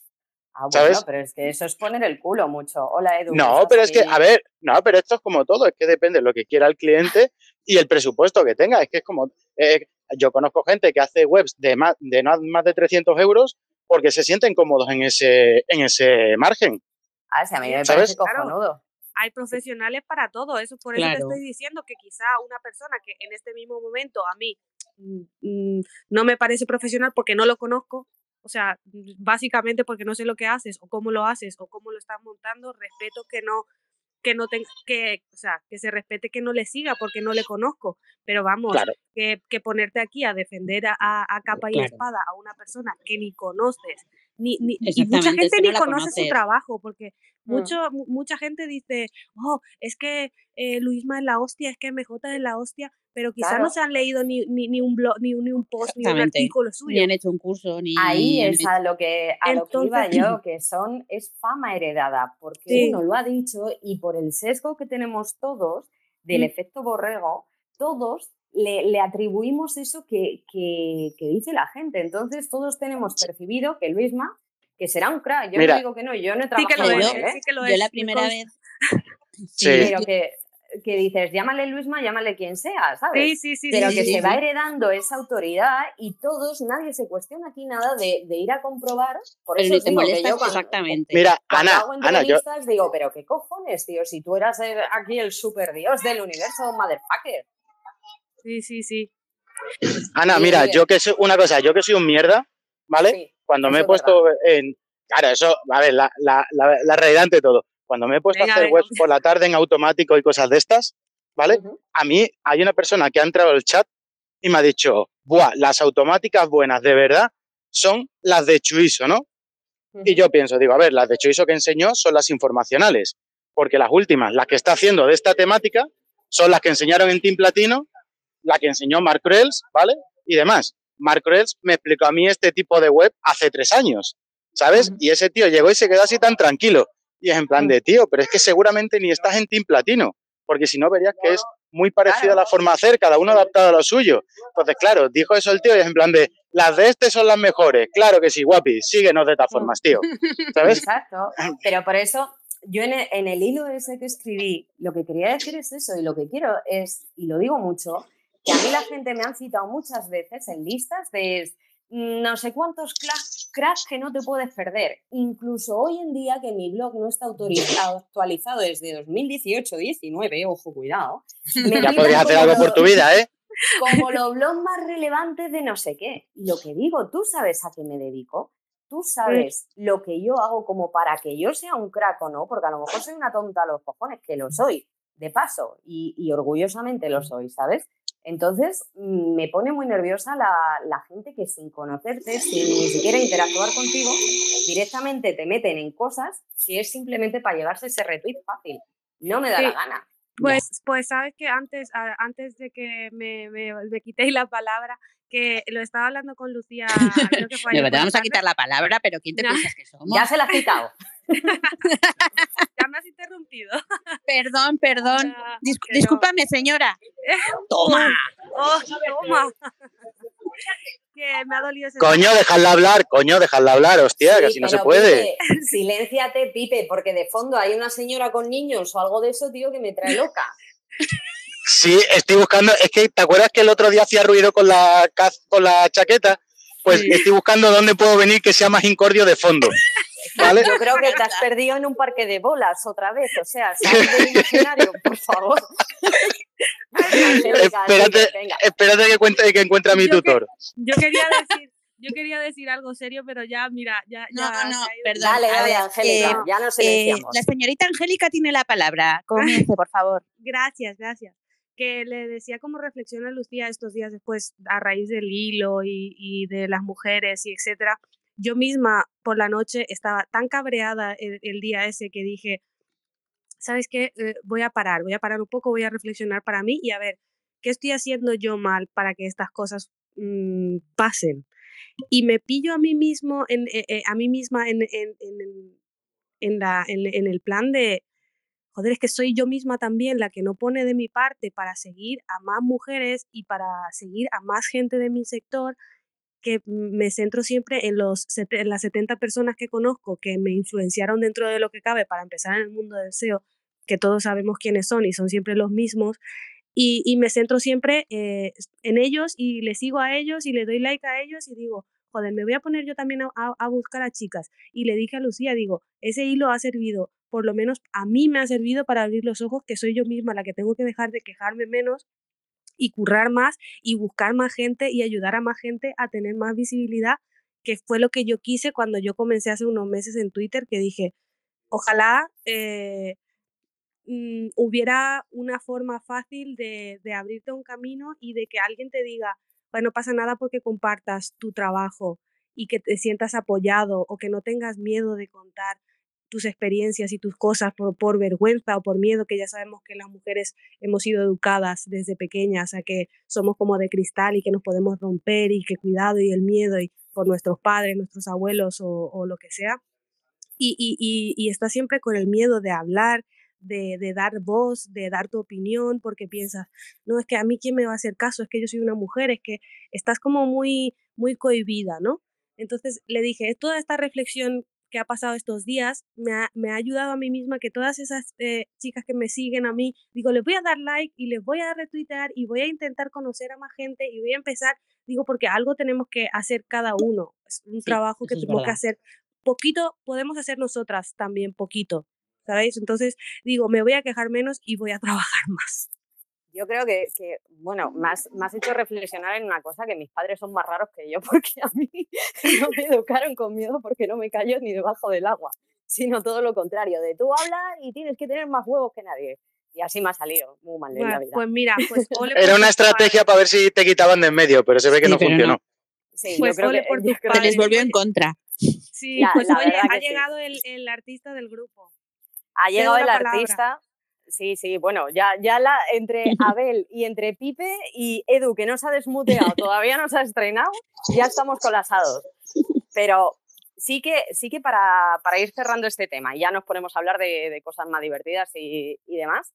Ah, bueno, pero es que eso es poner el culo mucho. Hola, Edu. No, pero es que, a ver, no, pero esto es como todo, es que depende de lo que quiera el cliente y el presupuesto que tenga. Es que es como, eh, yo conozco gente que hace webs de más de, más de 300 euros porque se sienten cómodos en ese, en ese margen. Ah, sí, a mí me parece cojonudo. hay profesionales para todo, eso por eso te estoy diciendo que quizá una persona que en este mismo momento a mí mm, mm, no me parece profesional porque no lo conozco, o sea, básicamente porque no sé lo que haces o cómo lo haces o cómo lo estás montando, respeto que no que no tenga, que, o sea, que se respete que no le siga porque no le conozco, pero vamos, que, que, ponerte aquí a defender a, a capa y espada a una persona que ni conoces, ni, ni y mucha gente ni conoce su trabajo, porque mm. mucho, mucha gente dice, oh, es que eh, Luisma es la hostia, es que MJ es la hostia, pero quizás no se han leído ni, ni, ni un blog, ni, ni, un post, ni un artículo suyo. Ni han hecho un curso, ni... Ahí es a lo que, a lo que iba yo, (laughs) que son, es fama heredada, porque uno lo ha dicho y por el sesgo que tenemos todos del mm. efecto borrego, todos le, le atribuimos eso que, que, que, dice la gente. Entonces todos tenemos percibido que Luisma, que será un crack, yo no digo que no, yo no he trabajado sí que lo es, ¿eh? sí que lo es, Yo la primera vez... (laughs) sí, pero que que dices, llámale Luisma, llámale quien sea, ¿sabes? Sí, sí, sí. Pero sí, que sí, se sí. va heredando esa autoridad y todos, nadie se cuestiona aquí nada de, de ir a comprobar. Por Pero eso te digo que yo cuando- exactamente. Mira, Cuando Ana, hago Ana, yo, entrevistas digo, pero qué cojones, tío, si tú eras el- aquí el super dios del universo, motherfucker. Sí, sí, sí. Ana, Sí, mira, Miguel. yo que soy una cosa, yo que soy un mierda, ¿vale? Sí, Cuando me he es puesto en. Claro, eso, a ver, la, la, la, la realidad ante todo. Cuando me he puesto Venga, a hacer venga. webs por la tarde en automático y cosas de estas, ¿vale? A mí hay una persona que ha entrado al chat y me ha dicho, buah, las automáticas buenas de verdad son las de Chuiso, ¿no? Y yo pienso, digo, a ver, las de Chuiso que enseñó son las informacionales, porque las últimas, las que está haciendo de esta temática, son las que enseñaron en Team Platino, la que enseñó Mark Krells, ¿vale? Y demás. Mark Krells me explicó a mí este tipo de web hace tres años, ¿sabes? Y ese tío llegó y se quedó así tan tranquilo. Y es en plan de, tío, pero es que seguramente ni estás en Team Platino, porque si no verías que es muy parecida a la forma de hacer, cada uno adaptado a lo suyo. Entonces, claro, dijo eso el tío y es en plan de, las de este son las mejores. Claro que sí, guapi, síguenos de estas formas, tío. ¿Sabes? Exacto. (laughs) Pero por eso, yo en el, en el hilo ese que escribí, lo que quería decir es eso, y lo que quiero es, y lo digo mucho, que a mí la gente me han citado muchas veces en listas de no sé cuántos cracks que no te puedes perder. Incluso hoy en día, que mi blog no está autoriza- actualizado desde 2018-19, ojo, cuidado. me Ya podrías hacer algo por tu vida, ¿eh? como los (laughs) blogs más relevantes de no sé qué. Y lo que digo, tú sabes a qué me dedico, tú sabes lo que yo hago como para que yo sea un crack o no, porque a lo mejor soy una tonta a los cojones, que lo soy, de paso, y, y orgullosamente lo soy, ¿sabes? Entonces mm, me pone muy nerviosa la, la gente que sin conocerte, sin ni siquiera interactuar contigo, directamente te meten en cosas que es simplemente para llevarse ese retweet fácil. No me da la gana. Pues, pues sabes que antes, antes de que me, me, me quitéis la palabra, que lo estaba hablando con Lucía, creo que (laughs) fue vamos a quitar la palabra, pero ¿quién (laughs) te No. piensas que somos? Ya se la has quitado. (laughs) Interrumpido. (laughs) Perdón, perdón. Ah, Dis- discúlpame, señora. (laughs) Toma. Oh, toma. (laughs) que me ha dolido ese Coño, dejadla hablar, coño, dejadla hablar, hostia, que Sí, así no se puede. Pipe, silénciate, Pipe, porque de fondo hay una señora con niños o algo de eso, tío, que me trae loca. Sí, estoy buscando, es que, ¿te acuerdas que el otro día hacía ruido con la, con la chaqueta? Pues Sí. estoy buscando dónde puedo venir que sea más incordio de fondo. ¿Vale? Yo creo que te has (laughs) perdido en un parque de bolas otra vez, o sea, sal del imaginario, por favor. (laughs) Espérate, venga. espérate que, cuente, que encuentre a mi Yo que- tutor. Yo quería decir, yo quería decir algo serio, pero ya, mira, ya, No, ya no, no, perdón. Dale, a dale, Angélica, eh, ya nos Eh, silenciamos. la señorita Angélica tiene la palabra. Comience, por favor. Gracias, gracias. Que le decía como reflexiona Lucía estos días después, a raíz del hilo y, y de las mujeres y etcétera. Yo misma por la noche estaba tan cabreada el, el día ese que dije, ¿sabes qué? Eh, voy a parar, voy a parar un poco, voy a reflexionar para mí y a ver, ¿qué estoy haciendo yo mal para que estas cosas mm, pasen? Y me pillo a mí mismo, eh, eh, a mí misma en, en el plan de, joder, es que soy yo misma también la que no pone de mi parte para seguir a más mujeres y para seguir a más gente de mi sector, que me centro siempre en, los, en las 70 personas que conozco que me influenciaron dentro de lo que cabe para empezar en el mundo del SEO, que todos sabemos quiénes son y son siempre los mismos. Y, y me centro siempre eh, en ellos y les sigo a ellos y le doy like a ellos y digo, joder, me voy a poner yo también a, a- a buscar a chicas. Y le dije a Lucía, digo, ese hilo ha servido, por lo menos a mí me ha servido para abrir los ojos, que soy yo misma la que tengo que dejar de quejarme menos y currar más y buscar más gente y ayudar a más gente a tener más visibilidad, que fue lo que yo quise cuando yo comencé hace unos meses en Twitter, que dije, ojalá eh, mm, hubiera una forma fácil de, de abrirte un camino y de que alguien te diga, pues no pasa nada porque compartas tu trabajo y que te sientas apoyado o que no tengas miedo de contar tus experiencias y tus cosas por, por vergüenza o por miedo, que ya sabemos que las mujeres hemos sido educadas desde pequeñas a que somos como de cristal y que nos podemos romper y que cuidado y el miedo y por nuestros padres, nuestros abuelos o, lo que sea. Y, y, y, y estás siempre con el miedo de hablar, de, de, dar voz, de dar tu opinión, porque piensas, no, es que a mí quién me va a hacer caso, es que yo soy una mujer, es que estás como muy, muy cohibida, ¿no? Entonces le dije, toda esta reflexión que ha pasado estos días, me ha, me ha ayudado a mí misma que todas esas eh, chicas que me siguen a mí, digo, les voy a dar like y les voy a retweetar y voy a intentar conocer a más gente y voy a empezar, digo, porque algo tenemos que hacer cada uno, es un trabajo que tenemos que hacer. Poquito podemos hacer nosotras también, poquito, ¿sabéis? Entonces digo, me voy a quejar menos y voy a (laughs) trabajar más. Yo creo que, que bueno, me has, hecho reflexionar en una cosa, que mis padres son más raros que yo, (laughs) porque a mí no me educaron con miedo porque no me cayó ni debajo del agua, sino todo lo contrario, de tú hablas y tienes que tener más huevos que nadie. Y así me ha salido, muy mal de la vida. Pues mira, pues (laughs) Era una estrategia para ver si te quitaban de en medio, pero se ve que no funcionó. Sí, yo pues creo que, por se les volvió en contra. Sí, pues oye, ha llegado el, el, artista del grupo. Ha llegado el artista, Sí, sí, bueno, ya, ya la, entre (laughs) Abel y entre Pipe y Edu, que no se ha desmuteado, todavía no se ha estrenado, ya estamos colasados. Pero sí que, sí que para, para ir cerrando este tema, ya nos ponemos a hablar de, cosas más divertidas y, y demás,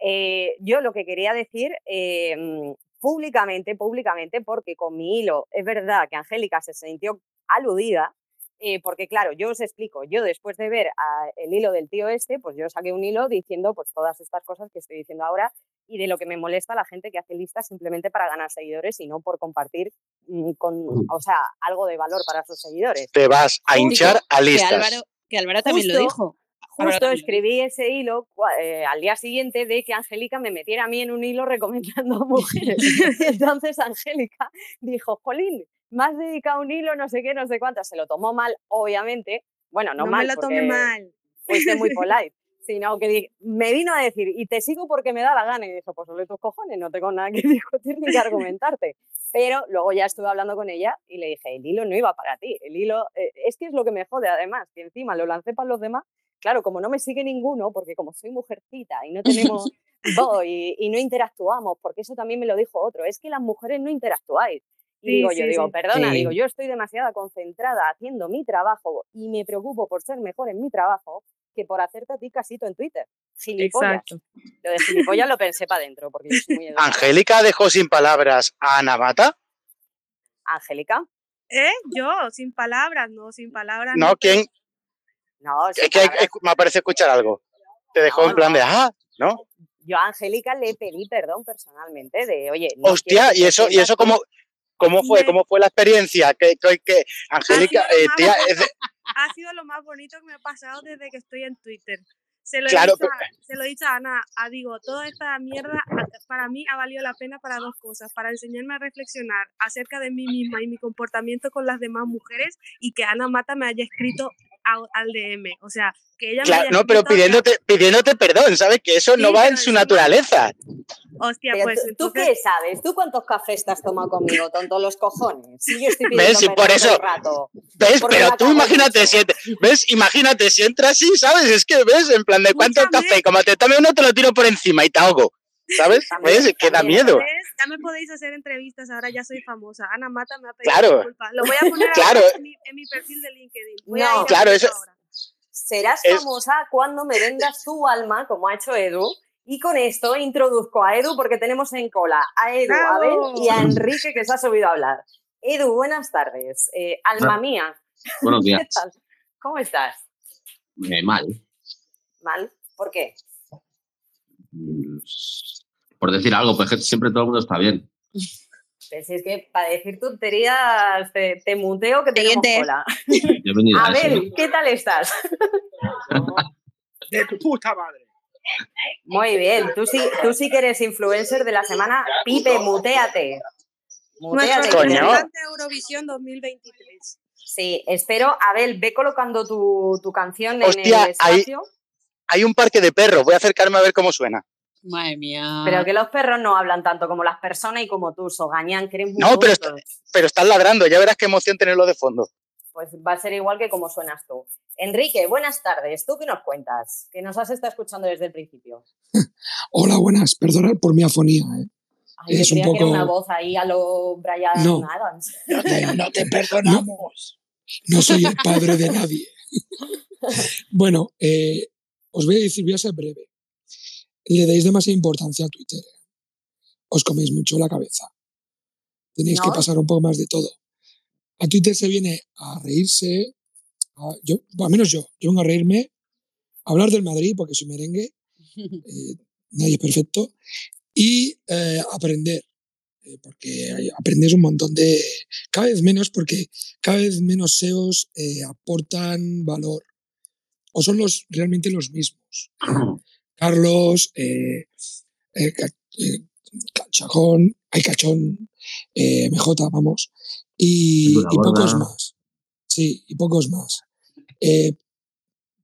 eh, yo lo que quería decir em, públicamente, públicamente, porque con mi hilo es verdad que Angélica se sintió aludida, eh, porque claro, yo os explico, yo después de ver el hilo del tío este, pues yo saqué un hilo diciendo pues todas estas cosas que estoy diciendo ahora y de lo que me molesta la gente que hace listas simplemente para ganar seguidores y no por compartir mm, con, o sea, algo de valor para sus seguidores. Te vas a hinchar a listas. Que Álvaro, que Álvaro también lo dijo. Justo escribí ese hilo eh, al día siguiente de que Angélica me metiera a mí en un hilo (laughs) recomendando a mujeres. (laughs) Entonces Angélica dijo, Jolín, más dedicado un hilo, no sé qué, no sé cuánto. Se lo tomó mal, obviamente. Bueno, no, mal. Me lo tomé mal. Fuiste muy (laughs) polite. sino que me vino a decir, y te sigo porque me da la gana. Y dijo, pues sobre tus cojones, no tengo nada que (laughs) discutir ni que (laughs) argumentarte. Pero luego ya estuve hablando con ella y le dije, el hilo no iba para ti. El hilo, eh, es que es lo que me jode además, que encima lo lancé para los demás. Claro, como no me sigue ninguno, porque como soy mujercita y no tenemos voz y, y no interactuamos, porque eso también me lo dijo otro, es que las mujeres no interactuáis. Y digo, yo digo, perdona, digo, yo estoy demasiado concentrada haciendo mi trabajo y me preocupo por ser mejor en mi trabajo que por hacerte a ti casito en Twitter. Gilipollas. Exacto. Lo de gilipollas lo pensé para adentro, porque yo soy muy ¿Angélica dejó sin palabras a Ana Mata? ¿Angélica? ¿Eh? Yo, sin palabras, no, sin palabras. No, ¿quién? No, es que me parece escuchar algo. Te dejó en plan de, ah, ¿no? Yo a Angélica le pedí perdón personalmente de, oye... Hostia, y eso, y eso como, ¿Cómo fue? ¿Cómo fue la experiencia? Que, que, Angélica, eh, tía, ha sido lo más bonito que me ha pasado desde que estoy en Twitter. Se lo, he, dicho a, se lo he dicho a Ana, a, digo, toda esta mierda para mí ha valido la pena para dos cosas, para enseñarme a reflexionar acerca de mí misma y mi comportamiento con las demás mujeres y que Ana Mata me haya escrito al, DM, o sea, que ella me haya No, pero pidiéndote, pidiéndote perdón, ¿sabes? Que eso no va en su naturaleza. Hostia, pues. ¿tú, qué sabes? ¿Tú cuántos cafés te has tomado conmigo, tonto los cojones? Si yo estoy ¿Ves? Y por eso. ¿Ves? Pero tú imagínate si, ¿ves? imagínate si entras así, ¿sabes? Es que, ¿ves? En plan de cuánto café, como te tome uno, te lo tiro por encima y te ahogo. ¿Sabes? ¿Ves? Que da miedo. Ya me podéis hacer entrevistas, ahora ya soy famosa. Ana Mata me ha pedido claro. disculpas. Lo voy a poner (laughs) claro. en, mi, en, mi, perfil de LinkedIn. no, claro, eso. Serás famosa cuando me vendas tu alma, como ha hecho Edu, y con esto introduzco a Edu porque tenemos en cola a Edu, a Abel y a Enrique que se ha subido a hablar. Edu, buenas tardes. Eh, alma mía. Buenos (laughs) días. ¿Qué tal? ¿Cómo estás? Eh, mal. ¿Mal? ¿Por qué? Mm, por decir algo, pues siempre todo el mundo está bien. Pues es que para decir tonterías te, te muteo que tenemos cola. Abel, ¿qué tal estás? De tu puta madre. Muy bien, tú sí, tú sí que eres influencer de la semana. Pipe, muteate. Muteate. Nuestro Eurovisión 2023. Sí, espero. Abel, ve colocando tu, tu canción en el espacio. Hay, hay un parque de perros, voy a acercarme a ver cómo suena. Madre mía. Pero que los perros no hablan tanto como las personas y como tú, Sogañán, que eres muy No, pero, pero están ladrando, ya verás qué emoción tenerlo de fondo pues va a ser igual que como suenas tú. Enrique, buenas tardes. ¿Tú qué nos cuentas? Que nos has estado escuchando desde el principio. (laughs) Hola, buenas. Perdonad por mi afonía. ¿eh? es un poco... que era una voz ahí a lo Brian Adams. (laughs) No te, (laughs) perdonamos. No, soy el padre de nadie. bueno, eh, os voy a decir, voy a ser breve. Le dais demasiada importancia a Twitter. Os coméis mucho la cabeza. Tenéis que pasar un poco más de todo. A Twitter se viene a reírse, yo, al menos yo, yo vengo a reírme, a hablar del Madrid, porque soy merengue, (laughs) eh, nadie es perfecto, y eh, aprender, eh, porque aprendes un montón de, cada vez menos, porque cada vez menos SEOs aportan valor, o son los realmente los mismos. Carlos, Cachajón, hay Cachón, MJ, vamos, y, y pocos más. Sí, y pocos más. Eh,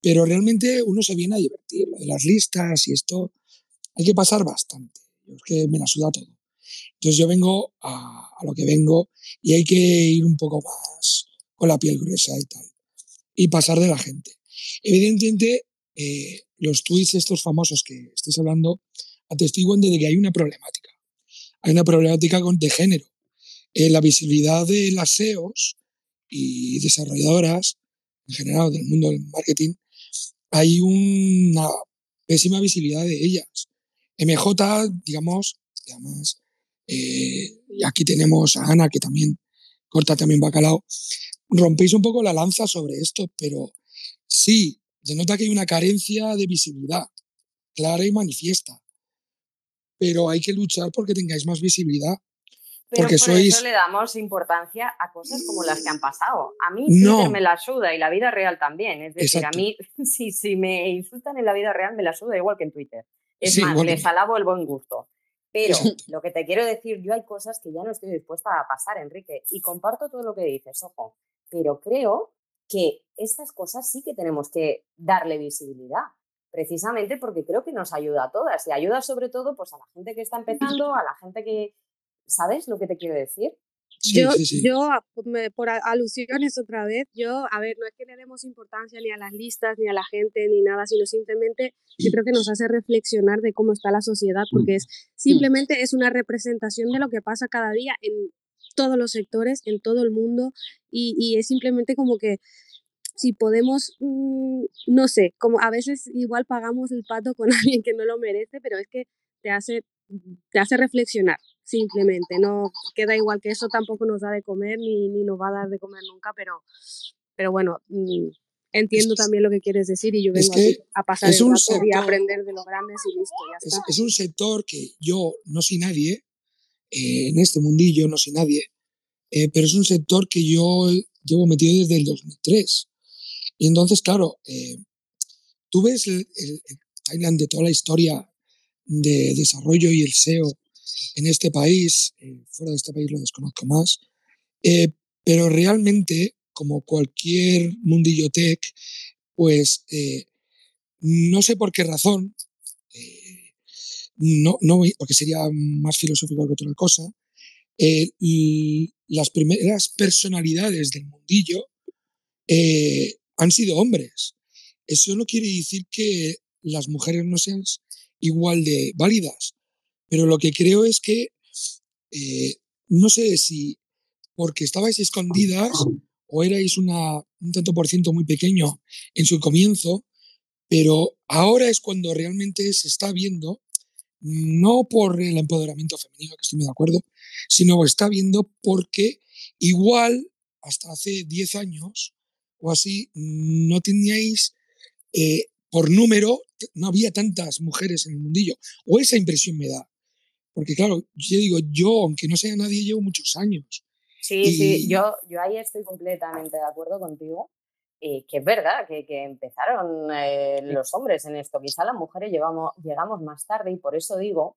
pero realmente uno se viene a divertir. Lo de las listas y esto hay que pasar bastante. es que me la suda todo. Entonces yo vengo a, lo que vengo y hay que ir un poco más con la piel gruesa y tal. Y pasar de la gente. Evidentemente, eh, los tweets estos famosos que estáis hablando atestiguan de que hay una problemática. Hay una problemática de género. Eh, la visibilidad de las SEOs y desarrolladoras en general del mundo del marketing, hay una pésima visibilidad de ellas. MJ, digamos, y además, eh, y aquí tenemos a Ana, que también corta también bacalao, rompéis un poco la lanza sobre esto, pero sí, se nota que hay una carencia de visibilidad clara y manifiesta. Pero hay que luchar porque tengáis más visibilidad pero por eso le damos importancia a cosas como las que han pasado. A mí Twitter me la suda y la vida real también. Es decir, a mí, (laughs) si, si me insultan en la vida real, me la suda igual que en Twitter. Es más, les alabo el buen gusto. Pero (laughs) lo que te quiero decir, yo hay cosas que ya no estoy dispuesta a pasar, Enrique, y comparto todo lo que dices, ojo, pero creo que estas cosas sí que tenemos que darle visibilidad, precisamente porque creo que nos ayuda a todas y ayuda sobre todo pues, a la gente que está empezando, a la gente que, ¿Sabes lo que te quiero decir? yo, yo por alusiones otra vez, yo, a ver, no es que le demos importancia ni a las listas, ni a la gente, ni nada, sino simplemente yo creo que nos hace reflexionar de cómo está la sociedad, porque es simplemente es una representación de lo que pasa cada día en todos los sectores, en todo el mundo, y, y es simplemente como que si podemos, mm, no sé, como a veces igual pagamos el pato con (laughs) alguien que no lo merece, pero es que te hace, te hace reflexionar simplemente. No queda igual que eso tampoco nos da de comer ni, ni nos va a dar de comer nunca, pero, pero bueno, mm, entiendo también lo que quieres decir y yo vengo a pasar el rato y a aprender de los grandes y listo, ya está. Es, un sector que yo no soy nadie, eh, en este mundillo no soy nadie, eh, pero es un sector que yo llevo metido desde el 2003. Y entonces, claro, eh, tú ves el, el, el de toda la historia de desarrollo y el SEO en este país, eh, fuera de este país lo desconozco más, pero realmente, como cualquier mundillo tech, pues no sé por qué razón, no, no, porque sería más filosófico que otra cosa, las primeras personalidades del mundillo han sido hombres. Eso no quiere decir que las mujeres no sean igual de válidas, pero lo que creo es que, eh, no sé si porque estabais escondidas o erais una, un tanto por ciento muy pequeño en su comienzo, pero ahora es cuando realmente se está viendo, no por el empoderamiento femenino, que estoy muy de acuerdo, sino está viendo porque igual hasta hace 10 años o así no teníais eh, por número, no había tantas mujeres en el mundillo, o esa impresión me da. Porque claro, yo digo, yo, aunque no sea nadie, llevo muchos años. Sí, sí, yo, yo ahí estoy completamente de acuerdo contigo. Y que es verdad que, que empezaron eh, los hombres en esto. Quizá las mujeres llevamos, llegamos más tarde y por eso digo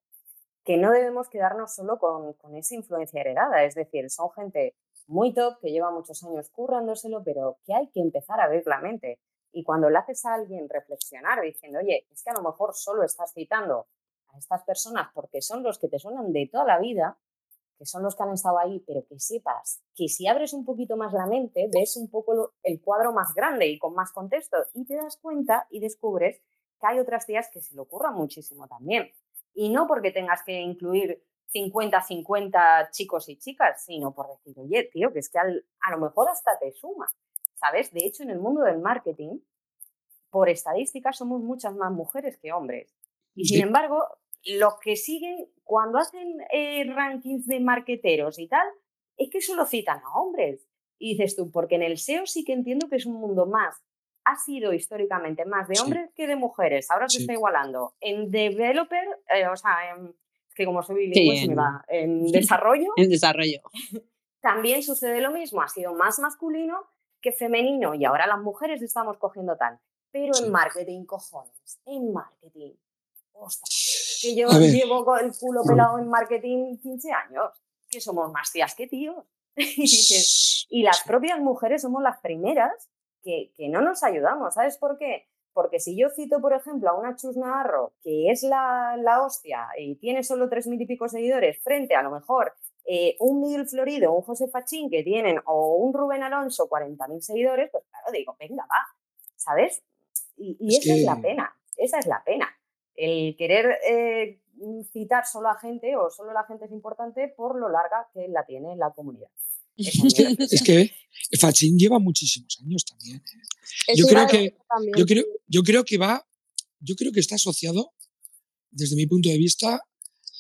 que no debemos quedarnos solo con, con esa influencia heredada. Es decir, son gente muy top que lleva muchos años currándoselo, pero que hay que empezar a ver la mente. Y cuando le haces a alguien reflexionar diciendo, oye, es que a lo mejor solo estás citando estas personas porque son los que te suenan de toda la vida, que son los que han estado ahí, pero que sepas que si abres un poquito más la mente, ves un poco el cuadro más grande y con más contexto y te das cuenta y descubres que hay otras tías que se le ocurran muchísimo también. Y no porque tengas que incluir 50-50 chicos y chicas, sino por decir, oye, tío, que es que a lo mejor hasta te suma, ¿sabes? De hecho, en el mundo del marketing, por estadística, somos muchas más mujeres que hombres. Y sin embargo, los que siguen, cuando hacen eh, rankings de marqueteros y tal, es que solo citan a hombres. Y dices tú, porque en el SEO sí que entiendo que es un mundo más, ha sido históricamente más de hombres que de mujeres, ahora se está igualando. En developer, eh, o sea, en, que como soy bilingüe, me va, en (laughs) desarrollo. en desarrollo. (laughs) También sucede lo mismo, ha sido más masculino que femenino y ahora las mujeres estamos cogiendo tal. Pero en marketing, cojones, en marketing. Ostras, que yo llevo con el culo pelado en marketing 15 años, que somos más tías que tíos. (laughs) y, las propias mujeres somos las primeras que, no nos ayudamos. ¿Sabes por qué? Porque si yo cito, por ejemplo, a una Chus Navarro, que es la, hostia y tiene solo tres mil y pico seguidores, frente a lo mejor eh, un Miguel Florido, un José Fachín que tienen, o un Rubén Alonso, 40.000 seguidores, pues claro, digo, venga, va, ¿sabes? Y, esa es la pena, esa es la pena. El querer eh, citar solo a gente o solo la gente es importante por lo larga que la tiene la comunidad. (laughs) Es que Fachín lleva muchísimos años también. ¿eh? Yo creo, que, yo, creo, yo creo que va, yo creo que está asociado, desde mi punto de vista,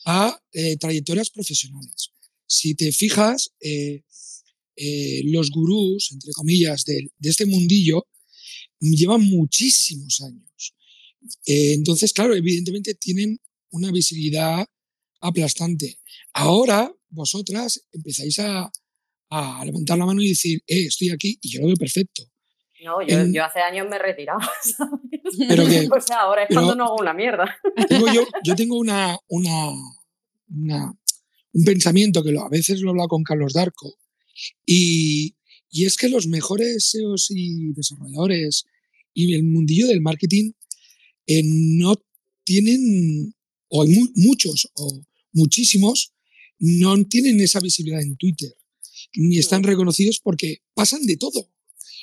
a eh, trayectorias profesionales. Si te fijas, eh, los gurús, entre comillas, de, de, este mundillo, llevan muchísimos años. Entonces, claro, evidentemente tienen una visibilidad aplastante. Ahora vosotras empezáis a, a levantar la mano y decir, eh, estoy aquí y yo lo veo perfecto. No, yo, yo hace años me he retirado. (laughs) Pero que, o sea, ahora es cuando no hago una mierda. Tengo yo, (laughs) yo tengo una, una, una, un pensamiento que lo, a veces lo he hablado con Carlos Darco y, y es que los mejores SEOs y desarrolladores y el mundillo del marketing eh, no tienen, o hay muchos o muchísimos, no tienen esa visibilidad en Twitter ni están reconocidos porque pasan de todo.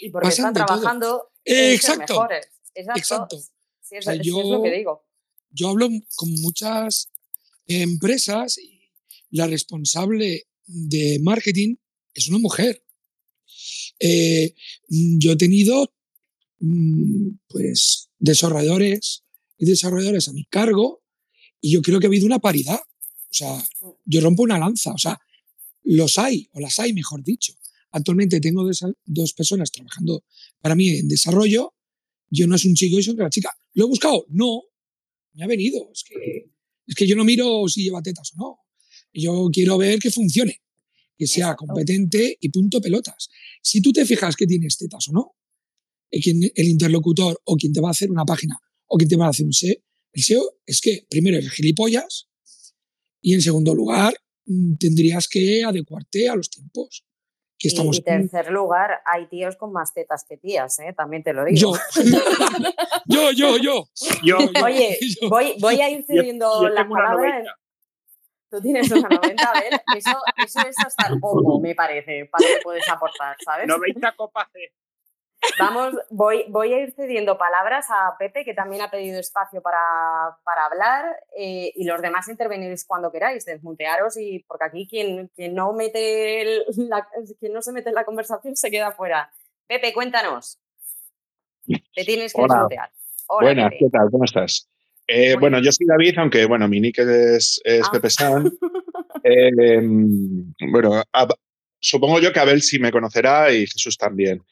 Y porque están trabajando exacto, mejores. Exacto. es, lo que digo. Yo hablo con muchas empresas y la responsable de marketing es una mujer. Eh, yo he tenido mm, pues desarrolladores y desarrolladores a mi cargo y yo creo que ha habido una paridad. O sea, mm. yo rompo una lanza. O sea, los hay, o las hay, mejor dicho. Actualmente tengo dos, personas trabajando para mí en desarrollo. Yo no es un chico y soy una chica. ¿Lo he buscado? No. Me ha venido. Es que, es que yo no miro si lleva tetas o no. Yo quiero ver que funcione, que sea competente y punto pelotas. Si tú te fijas que tienes tetas o no, el interlocutor o quien te va a hacer una página o quien te va a hacer un SEO, el SEO es que primero es gilipollas y en segundo lugar Mm, tendrías que adecuarte a los tiempos. Que estamos y, en tercer lugar, hay tíos con más tetas que tías, ¿eh? también te lo digo. Yo, (laughs) yo, yo, yo. Oye, (laughs) Voy, voy, a ir cediendo la palabra. Tú tienes una 90, a ver, eso, eso es hasta el poco, me parece, para que puedes aportar, ¿sabes? 90 copas de Vamos, voy, voy a ir cediendo palabras a Pepe, que también ha pedido espacio para, hablar, eh, y los demás interveniréis cuando queráis, desmutearos, y porque aquí quien, quien, no mete quien no se mete en la conversación se queda fuera. Pepe, cuéntanos. Te tienes que desmutear. Buenas, ¿qué tal? ¿Cómo estás? Eh, bueno, yo soy David, aunque bueno, mi nick es, ah. Pepe San. (laughs) Em, bueno, supongo yo que Abel sí me conocerá y Jesús también.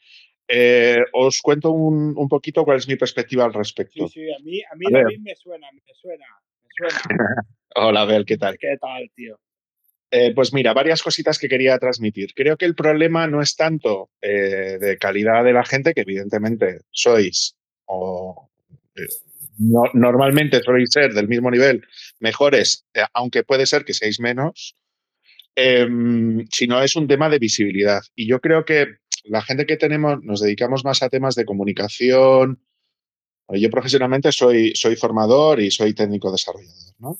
Eh, os cuento un, un, poquito cuál es mi perspectiva al respecto. Sí, sí, a mí, a mí David me suena, me suena, me suena. (laughs) Hola, Abel, ¿qué tal? ¿Qué tal, tío? Eh, pues mira, varias cositas que quería transmitir. Creo que el problema no es tanto eh, de calidad de la gente, que evidentemente sois, o no, normalmente sois ser del mismo nivel, mejores, aunque puede ser que seáis menos, em, sino es un tema de visibilidad. Y yo creo que la gente que tenemos nos dedicamos más a temas de comunicación. Yo profesionalmente soy, soy formador y soy técnico desarrollador, ¿no?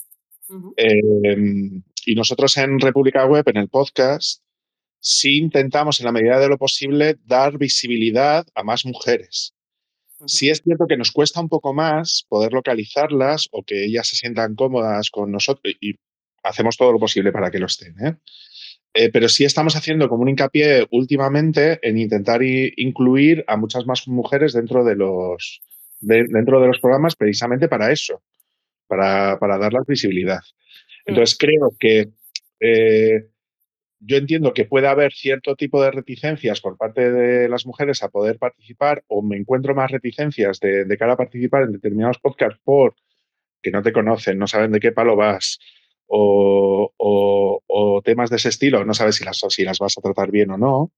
Em, y nosotros en República Web, en el podcast, sí intentamos en la medida de lo posible dar visibilidad a más mujeres. Sí es cierto que nos cuesta un poco más poder localizarlas o que ellas se sientan cómodas con nosotros y hacemos todo lo posible para que lo estén. ¿eh? Eh, pero sí estamos haciendo como un hincapié últimamente en intentar incluir a muchas más mujeres dentro de los, dentro de los programas precisamente para eso, para, para darles visibilidad. Entonces creo que eh, yo entiendo que puede haber cierto tipo de reticencias por parte de las mujeres a poder participar o me encuentro más reticencias de, cara a participar en determinados podcasts por que no te conocen, no saben de qué palo vas o, temas de ese estilo, no sabes si las, si las vas a tratar bien o no,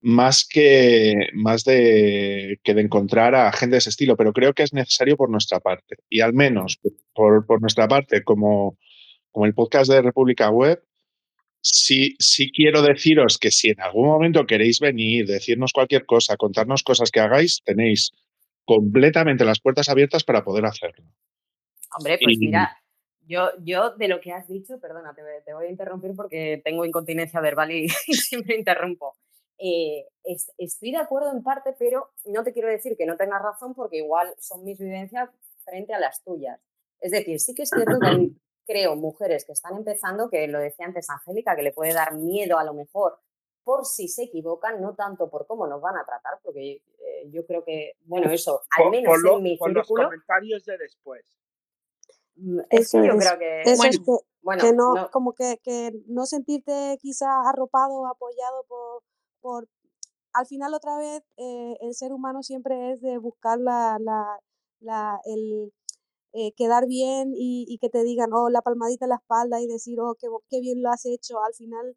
más que más de que de encontrar a gente de ese estilo, pero creo que es necesario por nuestra parte y al menos por, por nuestra parte como, como el podcast de República Web sí, sí quiero deciros que si en algún momento queréis venir, decirnos cualquier cosa, contarnos cosas que hagáis, tenéis completamente las puertas abiertas para poder hacerlo. Hombre, pues mira, yo, yo de lo que has dicho, perdona, te, voy a interrumpir porque tengo incontinencia verbal y, (laughs) siempre interrumpo. Eh, estoy de acuerdo en parte, pero no te quiero decir que no tengas razón porque igual son mis vivencias frente a las tuyas. Es decir, sí que es cierto que (clears throat) creo, mujeres que están empezando, que lo decía antes Angélica, que le puede dar miedo a lo mejor por si se equivocan, no tanto por cómo nos van a tratar, porque eh, yo creo que, bueno, eso, al menos en mi círculo... los comentarios de después. Mm, eso yo creo que... bueno, que no, como que, que, no sentirte quizá arropado, apoyado por, por... Al final, otra vez, eh, el ser humano siempre es de buscar la, la, la el, eh, quedar bien y, que te digan, oh, la palmadita en la espalda y decir, oh, qué, qué bien lo has hecho. Al final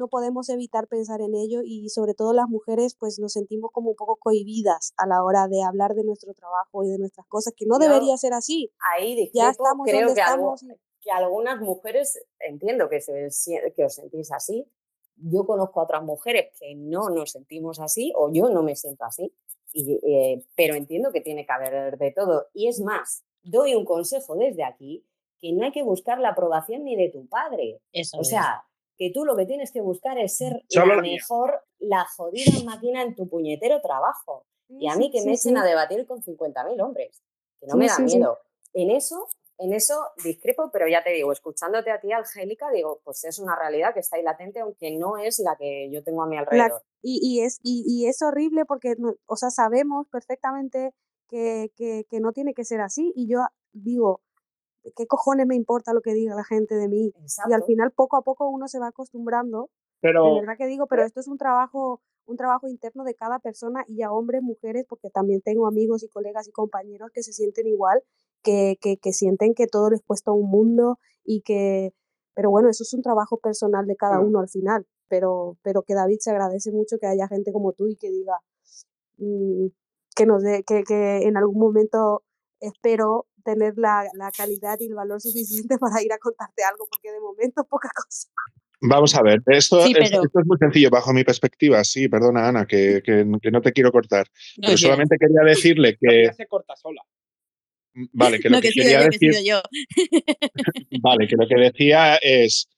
no podemos evitar pensar en ello y sobre todo las mujeres pues nos sentimos como un poco cohibidas a la hora de hablar de nuestro trabajo y de nuestras cosas, que no debería ser así. Ahí ya estamos creo que, que algunas mujeres, entiendo que, se, que os sentís así, yo conozco a otras mujeres que no nos sentimos así o yo no me siento así, y, eh, pero entiendo que tiene que haber de todo. Y es más, doy un consejo desde aquí, que no hay que buscar la aprobación ni de tu padre. Eso o sea, que tú lo que tienes que buscar es ser la mejor, la jodida máquina en tu puñetero trabajo. Y a mí que me echen a debatir con 50.000 hombres, que no me da miedo. En eso, en eso discrepo, pero ya te digo, escuchándote a ti, Angélica, digo, pues es una realidad que está ahí latente, aunque no es la que yo tengo a mi alrededor. y, es, y, es horrible porque, o sea, sabemos perfectamente que, que, no tiene que ser así. Y yo digo, ¿qué cojones me importa lo que diga la gente de mí? Y al final, poco a poco, uno se va acostumbrando. Pero, de verdad que digo, pero esto es un trabajo, un trabajo interno de cada persona y a hombres, mujeres, porque también tengo amigos y colegas y compañeros que se sienten igual, que, que, que sienten que todo les cuesta un mundo y que, pero bueno, eso es un trabajo personal de cada uno al final. Pero, pero que David se agradece mucho que haya gente como tú y que diga, mm, que nos dé, que, que en algún momento espero tener la, la, calidad y el valor suficiente para ir a contarte algo, porque de momento poca (laughs) cosa. Vamos a ver, esto, es, muy sencillo bajo mi perspectiva. Sí, perdona, Ana, que, que, no te quiero cortar. pero solamente quería decirle que. Ya se corta sola. Mm, vale, que lo (laughs) que, quería decir. Yo. (laughs) vale, que lo que decía es.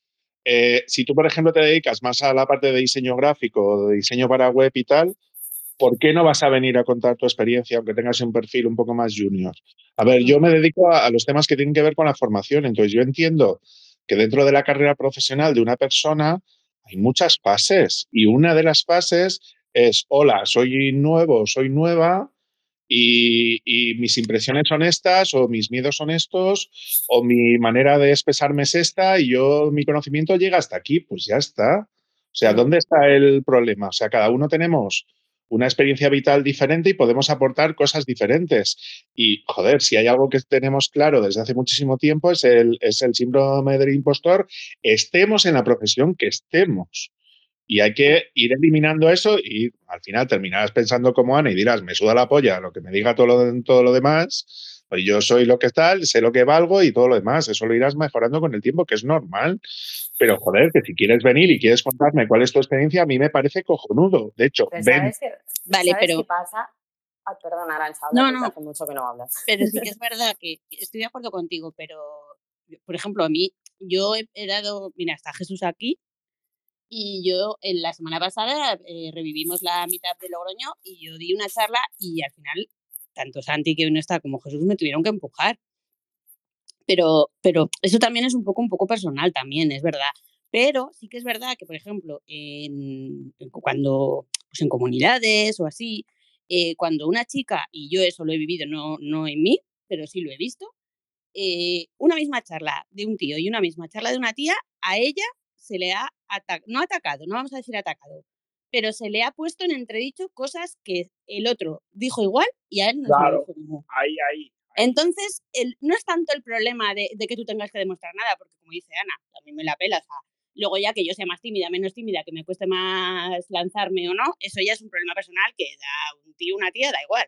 Eh, si tú, por ejemplo, te dedicas más a la parte de diseño gráfico, de diseño para web y tal, ¿por qué no vas a venir a contar tu experiencia aunque tengas un perfil un poco más junior? A ver, yo me dedico a, los temas que tienen que ver con la formación, entonces yo entiendo que dentro de la carrera profesional de una persona hay muchas fases y una de las fases es, hola, soy nuevo, soy nueva y, y, mis impresiones son estas o mis miedos son estos o mi manera de expresarme es esta y yo, mi conocimiento llega hasta aquí, pues ya está. O sea, ¿dónde está el problema? O sea, cada uno tenemos una experiencia vital diferente y podemos aportar cosas diferentes. Y, joder, si hay algo que tenemos claro desde hace muchísimo tiempo es el, es el síndrome del impostor, estemos en la profesión que estemos. Y hay que ir eliminando eso y al final terminarás pensando como Ana y dirás, me suda la polla lo que me diga todo todo lo demás, pues yo soy lo que tal, sé lo que valgo y todo lo demás. Eso lo irás mejorando con el tiempo, que es normal. Pero joder, que si quieres venir y quieres contarme cuál es tu experiencia, a mí me parece cojonudo. De hecho, ven. vale, pero. Qué pasa? perdón, Arancha, no, no. hace mucho que no hablas. Pero sí que es (laughs) verdad que estoy de acuerdo contigo, pero por ejemplo, a mí, yo he, dado, mira, está Jesús aquí, y yo en la semana pasada eh, revivimos la mitad de Logroño y yo di una charla y al final, tanto Santi que uno está como Jesús me tuvieron que empujar pero, pero eso también es un poco, un poco personal también, es verdad. Pero sí que es verdad que, por ejemplo, en, cuando pues en comunidades o así, eh, cuando una chica, y yo eso lo he vivido, no, no en mí, pero sí lo he visto, eh, una misma charla de un tío y una misma charla de una tía, a ella se le ha no atacado, no vamos a decir atacado, pero se le ha puesto en entredicho cosas que el otro dijo igual y a él no claro, se lo dijo Ahí, ahí. Entonces, el, no es tanto el problema de, de, que tú tengas que demostrar nada, porque como dice Ana, a mí me la pela, o sea, luego ya que yo sea más tímida, menos tímida, que me cueste más lanzarme o no, eso ya es un problema personal que da un tío, una tía, da igual.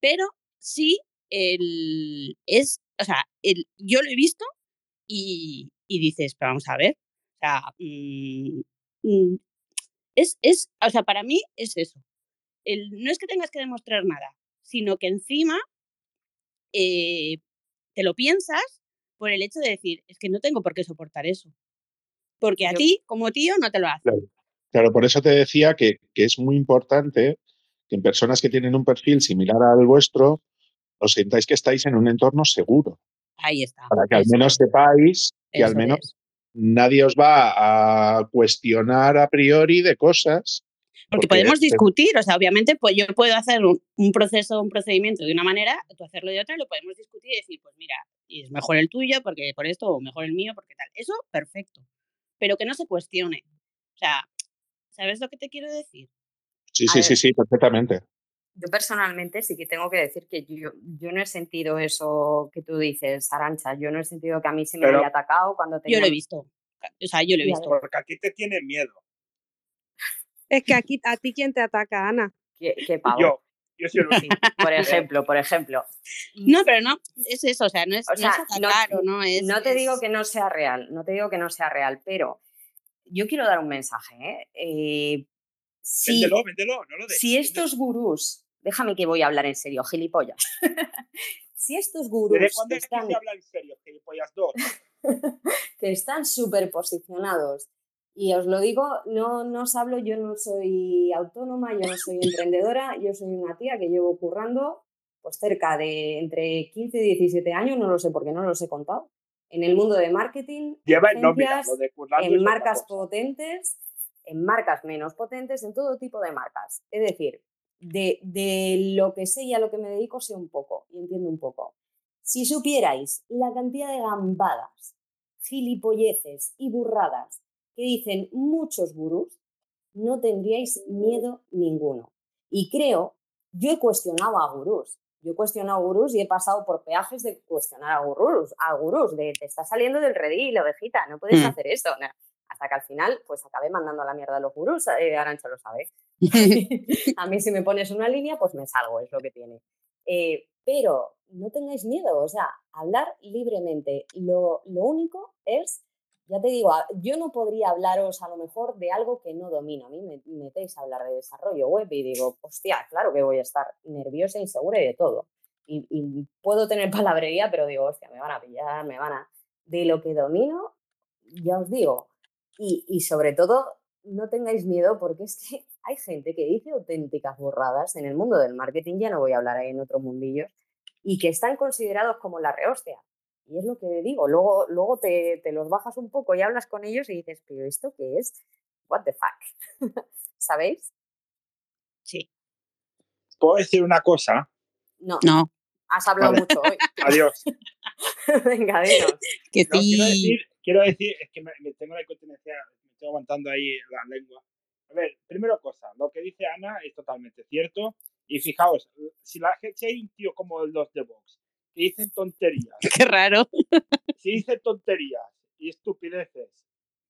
Pero sí, el, es, o sea, el, yo lo he visto y, y dices, pero vamos a ver, o sea, mmm, es, es, o sea, para mí es eso. El, no es que tengas que demostrar nada, sino que encima eh, te lo piensas por el hecho de decir, es que no tengo por qué soportar eso. Porque a ti, como tío, no te lo hace. Claro, claro por eso te decía que, que, es muy importante que en personas que tienen un perfil similar al vuestro, os sintáis que estáis en un entorno seguro. Ahí está. Para que al menos sepáis que al menos es. Nadie os va a cuestionar a priori de cosas porque, porque podemos discutir, o sea, obviamente pues yo puedo hacer un, un, proceso, un procedimiento de una manera, tú hacerlo de otra, lo podemos discutir y decir, pues mira, y es mejor el tuyo porque por esto, o mejor el mío porque tal. Eso, perfecto. Pero que no se cuestione. O sea, ¿sabes lo que te quiero decir? Sí, sí, sí, sí, perfectamente. Yo personalmente sí que tengo que decir que yo, yo no he sentido eso que tú dices, Arancha. Yo no he sentido que a mí se me Pero haya atacado cuando tenía... Yo lo he visto. O sea, yo lo he visto. Porque a ti te tiene miedo. Es que aquí, a ti quién te ataca, Ana. ¿Qué, qué pavo? Yo. Yo soy el Sí, (laughs) por ejemplo, por ejemplo. No, pero no, es eso, o sea, no es, O sea, no es atacar o no es. no te es- digo que no sea real, no te digo que no sea real, pero yo quiero dar un mensaje. ¿eh? Eh, si, Véndelo, véndelo, no lo des. si estos gurús, déjame que voy a hablar en serio, gilipollas. (laughs) si estos ¿Desde gurús cuándo están, se habla en serio? Gilipollas dos. (laughs) que están súper posicionados, y os lo digo, no, no os hablo, yo no soy autónoma, yo no soy (laughs) emprendedora, yo soy una tía que llevo currando pues cerca de entre 15 y 17 años, no lo sé porque no los he contado, en el mundo de marketing, Lleva, no, mira, lo de en marcas potentes, en marcas menos potentes, en todo tipo de marcas. Es decir, de, de lo que sé y a lo que me dedico sé un poco y entiendo un poco. Si supierais la cantidad de gambadas, gilipolleces y burradas que dicen muchos gurús, no tendríais miedo ninguno. Y creo, yo he cuestionado a gurús. Yo he cuestionado a gurús y he pasado por peajes de cuestionar a gurús, a gurús, de te está saliendo del redil, ovejita, no puedes Mm. hacer eso. No. Hasta que al final, pues acabé mandando a la mierda a los gurús, eh, Arancha lo sabe. (laughs) (laughs) a mí si me pones una línea, pues me salgo, es lo que tiene. Eh, pero no tengáis miedo, o sea, hablar libremente. Lo, lo único es, ya te digo, a- yo no podría hablaros a lo mejor de algo que no domino. A mí me me metéis a hablar de desarrollo web y digo, hostia, claro que voy a estar nerviosa, insegura y de todo. Y, y puedo tener palabrería, pero digo, hostia, me van a pillar, me van a... De lo que domino, ya os digo. Y, y sobre todo, no tengáis miedo porque es que (laughs) hay gente que dice auténticas borradas en el mundo del marketing, ya no voy a hablar ahí en otros mundillos, y que están considerados como la rehostia. Y es lo que digo, luego, luego te, te los bajas un poco y hablas con ellos y dices, pero ¿esto qué es? What the fuck? (laughs) ¿Sabéis? Sí. ¿Puedo decir una cosa? No, No, has hablado Vale. mucho hoy. (laughs) Adiós. Venga, dinos. que No, quiero sí. decir, quiero decir, es que me, me tengo la incontinencia, me estoy aguantando ahí la lengua. A ver, primero cosa, lo que dice Ana es totalmente cierto. Y fijaos, si, la, gente- si hay un tío como los de Vox que dicen tonterías, (laughs) Qué raro. si dice tonterías y estupideces,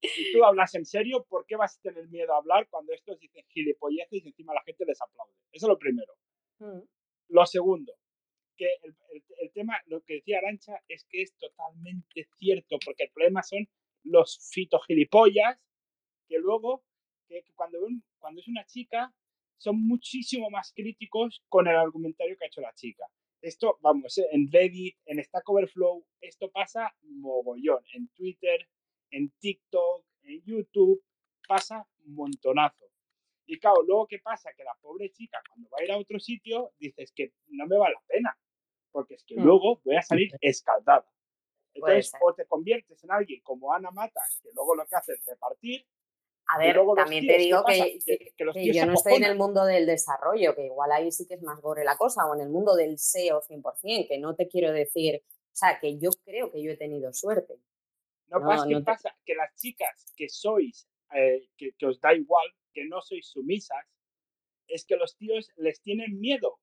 y tú hablas en serio, ¿por qué vas a tener miedo a hablar cuando estos dicen gilipolleces y encima la gente les aplaude? Eso es lo primero. Mm, Lo segundo, el, tema, lo que decía Arancha, es que es totalmente cierto, porque el problema son los fitogilipollas, que luego, que cuando, un- cuando es una chica, son muchísimo más críticos con el argumentario que ha hecho la chica. Esto, vamos, eh, en Reddit, en Stack Overflow, esto pasa mogollón. En Twitter, en TikTok, en YouTube, pasa montonazo. Y claro, luego qué pasa, que la pobre chica cuando va a ir a otro sitio, dices que no me vale la pena, porque es que Mm. luego voy a salir (laughs) escaldada. Entonces, o te conviertes en alguien como Ana Mata, que luego lo que hace es repartir, A ver, también tíos, te ¿qué digo que, Que- que- que los que yo no estoy en el mundo del desarrollo, que igual ahí sí que es más gore la cosa, o en el mundo del SEO 100%, que no te quiero decir, o sea, que yo creo que yo he tenido suerte. No, No, pasa, ¿qué no te- pasa? Que las chicas que sois eh, que, os da igual, que no sois sumisas, es que los tíos les tienen miedo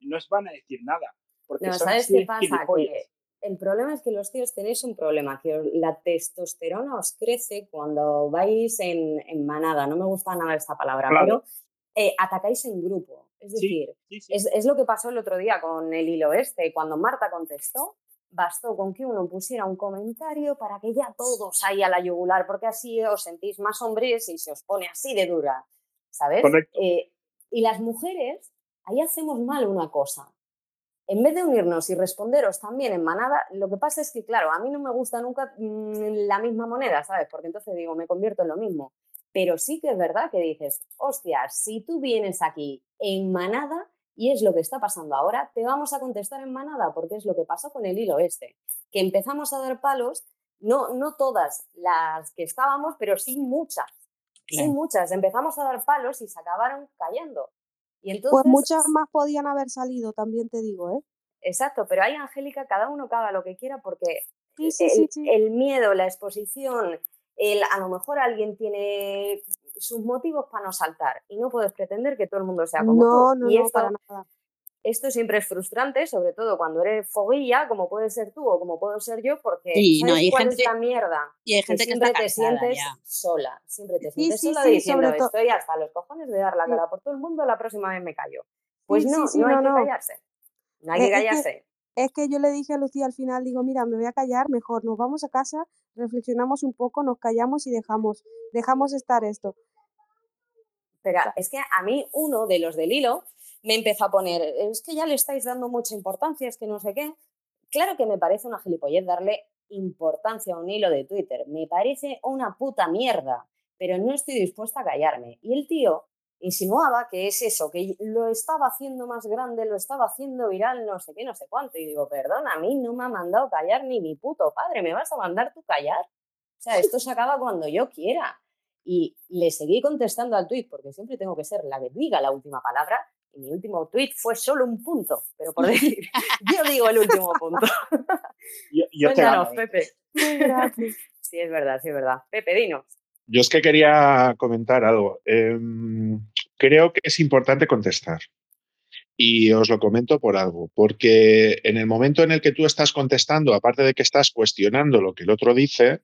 y no os van a decir nada. Porque no, ¿sabes qué pasa? el problema es que los tíos tenéis un problema, que la testosterona os crece cuando vais en, manada, no me gusta nada esta palabra, pero eh, atacáis en grupo. Es decir, Es, es, lo que pasó el otro día con el hilo este, cuando Marta contestó, bastó con que uno pusiera un comentario para que ya todos ahí a la yugular, porque así os sentís más hombres y se os pone así de dura, ¿sabes? Eh, y las mujeres, ahí hacemos mal una cosa. En vez de unirnos y responderos también en manada, lo que pasa es que, claro, a mí no me gusta nunca mm, la misma moneda, ¿sabes? Porque entonces digo, me convierto en lo mismo. Pero sí que es verdad que dices, hostia, si tú vienes aquí en manada, y es lo que está pasando ahora, te vamos a contestar en manada, porque es lo que pasó con el hilo este, que empezamos a dar palos, no, no todas las que estábamos, pero sí muchas, sí muchas, empezamos a dar palos y se acabaron cayendo. Y pues entonces, pues muchas más podían haber salido, también te digo, ¿eh? Exacto, pero ahí, Angélica, cada uno caga lo que quiera porque el, el, miedo, la exposición, el, a lo mejor alguien tiene sus motivos para no saltar y no puedes pretender que todo el mundo sea como no, tú. No, y no, para nada. Esto siempre es frustrante, sobre todo cuando eres foguilla, como puedes ser tú o como puedo ser yo, porque sí, ¿sabes no, hay cuál gente, es la mierda? Y hay gente que, siempre te sientes sola, siempre te sientes sola diciendo estoy hasta los cojones de dar la cara por todo el mundo, la próxima vez me callo. Pues no, no hay que callarse. No hay que callarse es que yo le dije a Lucía al final, digo, mira, me voy a callar, mejor nos vamos a casa, reflexionamos un poco, nos callamos y dejamos, dejamos estar esto. Pero es que a mí uno de los del hilo me empezó a poner, es que ya le estáis dando mucha importancia, es que no sé qué. Claro que me parece una gilipollez darle importancia a un hilo de Twitter, me parece una puta mierda, pero no estoy dispuesta a callarme. Y el tío insinuaba que es eso, que lo estaba haciendo más grande, lo estaba haciendo viral, no sé qué, no sé cuánto. Y digo, perdona, a mí no me ha mandado callar ni mi puto padre, ¿me vas a mandar tú callar? O sea, esto se acaba cuando yo quiera. Y le seguí contestando al tuit, porque siempre tengo que ser la que diga la última palabra, y mi último tuit fue solo un punto, pero por decir, (laughs) yo digo el último punto. yo, (laughs) Cuéntanos, Pepe. (laughs) Sí, es verdad, sí, es verdad. Pepe, dinos. Yo es que quería comentar algo. Em, creo que es importante contestar. Y os lo comento por algo, porque en el momento en el que tú estás contestando, aparte de que estás cuestionando lo que el otro dice,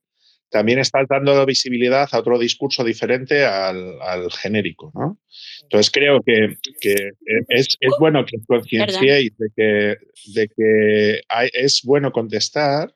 también estás dando visibilidad a otro discurso diferente al, genérico. ¿no? Entonces creo que, es, bueno que concienciéis de que, de que es bueno contestar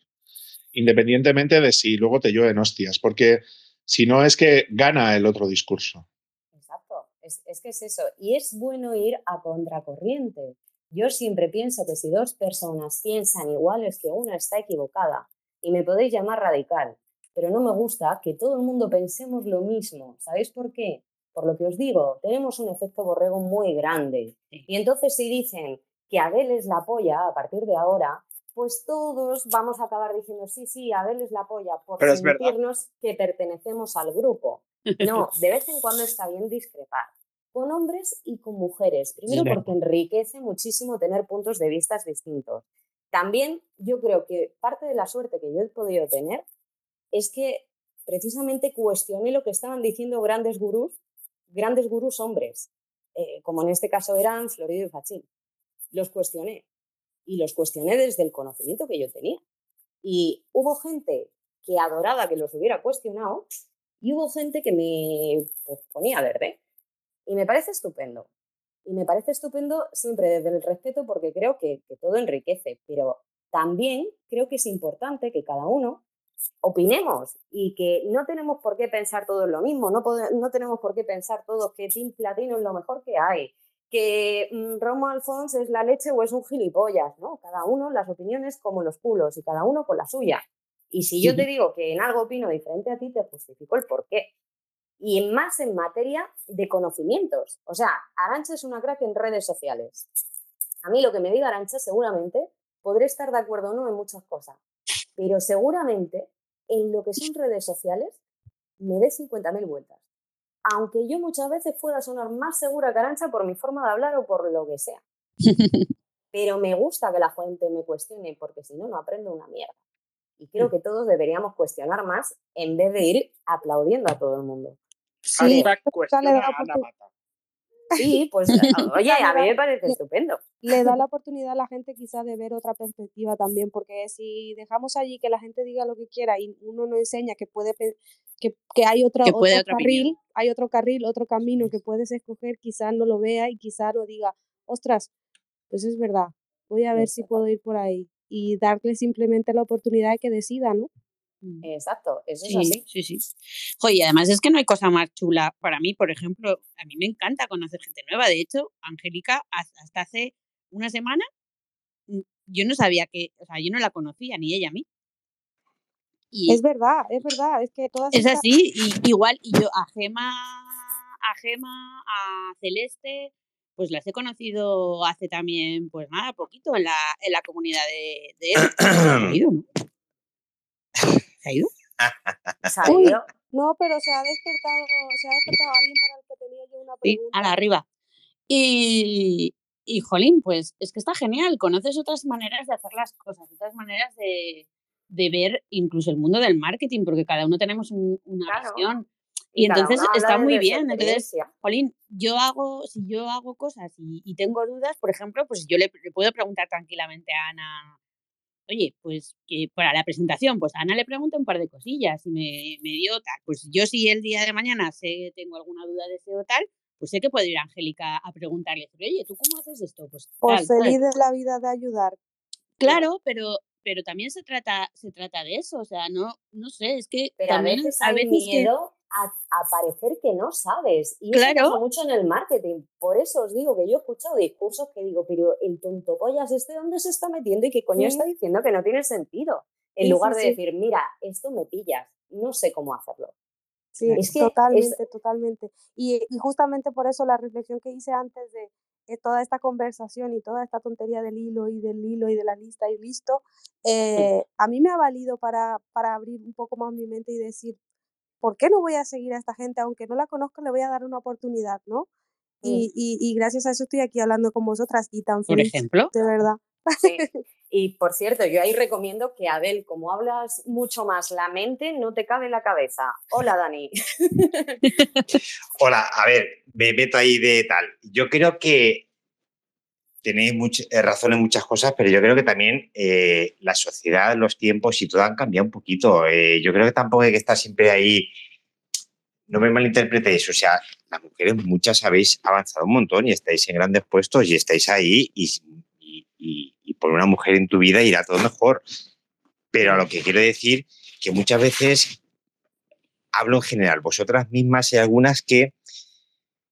independientemente de si luego te llueven hostias, porque si no es que gana el otro discurso. Exacto, es, es, que es eso. Y es bueno ir a contracorriente. Yo siempre pienso que si dos personas piensan iguales que una está equivocada, y me podéis llamar radical, pero no me gusta que todo el mundo pensemos lo mismo. ¿Sabéis por qué? Por lo que os digo, tenemos un efecto borrego muy grande. Y entonces si dicen que Adel es la polla a partir de ahora, pues todos vamos a acabar diciendo, sí, sí, Abel es la polla, por sentirnos que pertenecemos al grupo. No, de vez en cuando está bien discrepar con hombres y con mujeres. Primero porque enriquece muchísimo tener puntos de vista distintos. También yo creo que parte de la suerte que yo he podido tener es que precisamente cuestioné lo que estaban diciendo grandes gurús, grandes gurús hombres, eh, como en este caso eran Florido y Fachín. Los cuestioné y los cuestioné desde el conocimiento que yo tenía. Y hubo gente que adoraba que los hubiera cuestionado y hubo gente que me pues, ponía verde. Y me parece estupendo. Y me parece estupendo siempre desde el respeto porque creo que, todo enriquece, pero también creo que es importante que cada uno opinemos y que no tenemos por qué pensar todos lo mismo, no, no tenemos por qué pensar todos que Team Platino es lo mejor que hay, que mm, Romo Alfons es la leche o es un gilipollas, ¿no? Cada uno las opiniones como los culos y cada uno con la suya. Y si yo te digo que en algo opino diferente a ti, te justifico el por qué. Y más en materia de conocimientos. O sea, Arancha es una crack en redes sociales. A mí lo que me diga Arancha, seguramente podré estar de acuerdo o no en muchas cosas, pero seguramente en lo que son redes sociales me dé 50.000 vueltas aunque yo muchas veces pueda sonar más segura que Arancha por mi forma de hablar o por lo que sea. (laughs) Pero me gusta que la gente me cuestione porque si no, no aprendo una mierda. Y creo mm. que todos deberíamos cuestionar más en vez de ir aplaudiendo a todo el mundo. Sí, cuestiona a Ana Mata. Sí, pues (laughs) oye, a mí me parece estupendo. Le da la (laughs) oportunidad a la gente quizás de ver otra perspectiva también, porque si dejamos allí que la gente diga lo que quiera y uno no enseña que puede que, que hay otra, otro carril, hay otro carril, otro camino que puedes escoger, quizás no lo vea y quizás no diga, ostras, pues es verdad, voy a ver si puedo ir por ahí y darle simplemente la oportunidad de que decida, ¿no? Mm. Exacto, eso es así. Sí, sí. Oye, además es que no hay cosa más chula para mí, por ejemplo, a mí me encanta conocer gente nueva. De hecho, Angélica, hasta hace una semana, mm, yo no sabía que, o sea, yo no la conocía, ni ella a mí. Y es verdad, es verdad, es que todas. Es así, y, igual, y yo a Gema, a Gema, a Celeste, pues las he conocido hace también, pues nada, poquito en la, en la comunidad de, de él. (coughs) ¿Se ha ido? no, pero se ha despertado, se ha despertado alguien para el que tenía yo una pregunta. Sí, a la arriba. Y, y, jolín, pues es que está genial. Conoces otras maneras de hacer las cosas, otras maneras de, de ver incluso el mundo del marketing, porque cada uno tenemos una visión. Y, entonces está muy bien. Entonces, Jolín, yo hago, si yo hago cosas y, y, tengo dudas, por ejemplo, pues yo le, le, puedo preguntar tranquilamente a Ana, oye, pues que para la presentación, pues a Ana le pregunto un par de cosillas y me, me dio tal. Pues yo si el día de mañana sé tengo alguna duda de SEO tal, pues sé que puedo ir a Angélica a preguntarle, oye, ¿tú cómo haces esto? Pues, pues feliz de la vida de ayudar. Claro, pero pero también se trata se trata de eso, o sea, no no sé, es que pero también a veces hay miedo a, parecer que no sabes. Y eso pasa mucho en el marketing. Por eso os digo que yo he escuchado discursos que digo, pero el tonto pollas este dónde se está metiendo y qué coño está diciendo que no tiene sentido. En lugar de decir, mira, esto me pillas, no sé cómo hacerlo. Sí, es totalmente, totalmente. Y, y, justamente por eso la reflexión que hice antes de, toda esta conversación y toda esta tontería del hilo y del hilo y de la lista y listo, eh, a mí me ha valido para, para abrir un poco más mi mente y decir, ¿por qué no voy a seguir a esta gente? Aunque no la conozco, le voy a dar una oportunidad, ¿no? Y, mm. y, gracias a eso estoy aquí hablando con vosotras y tan feliz. Por ejemplo. De verdad. Sí. (laughs) Y por cierto, yo ahí recomiendo que Adel, como hablas mucho más la mente, no te cabe la cabeza. Hola, Dani. (laughs) (laughs) Hola, a ver, me meto ahí de tal. Yo creo que tenéis mucha, eh, razón en muchas cosas, pero yo creo que también eh, la sociedad, los tiempos y todo han cambiado un poquito. Eh, yo creo que tampoco hay que estar siempre ahí. No me malinterpretéis, o sea, las mujeres muchas habéis avanzado un montón y estáis en grandes puestos y estáis ahí y, y, por una mujer en tu vida irá todo mejor. Pero a lo que quiero decir que muchas veces hablo en general, vosotras mismas hay algunas que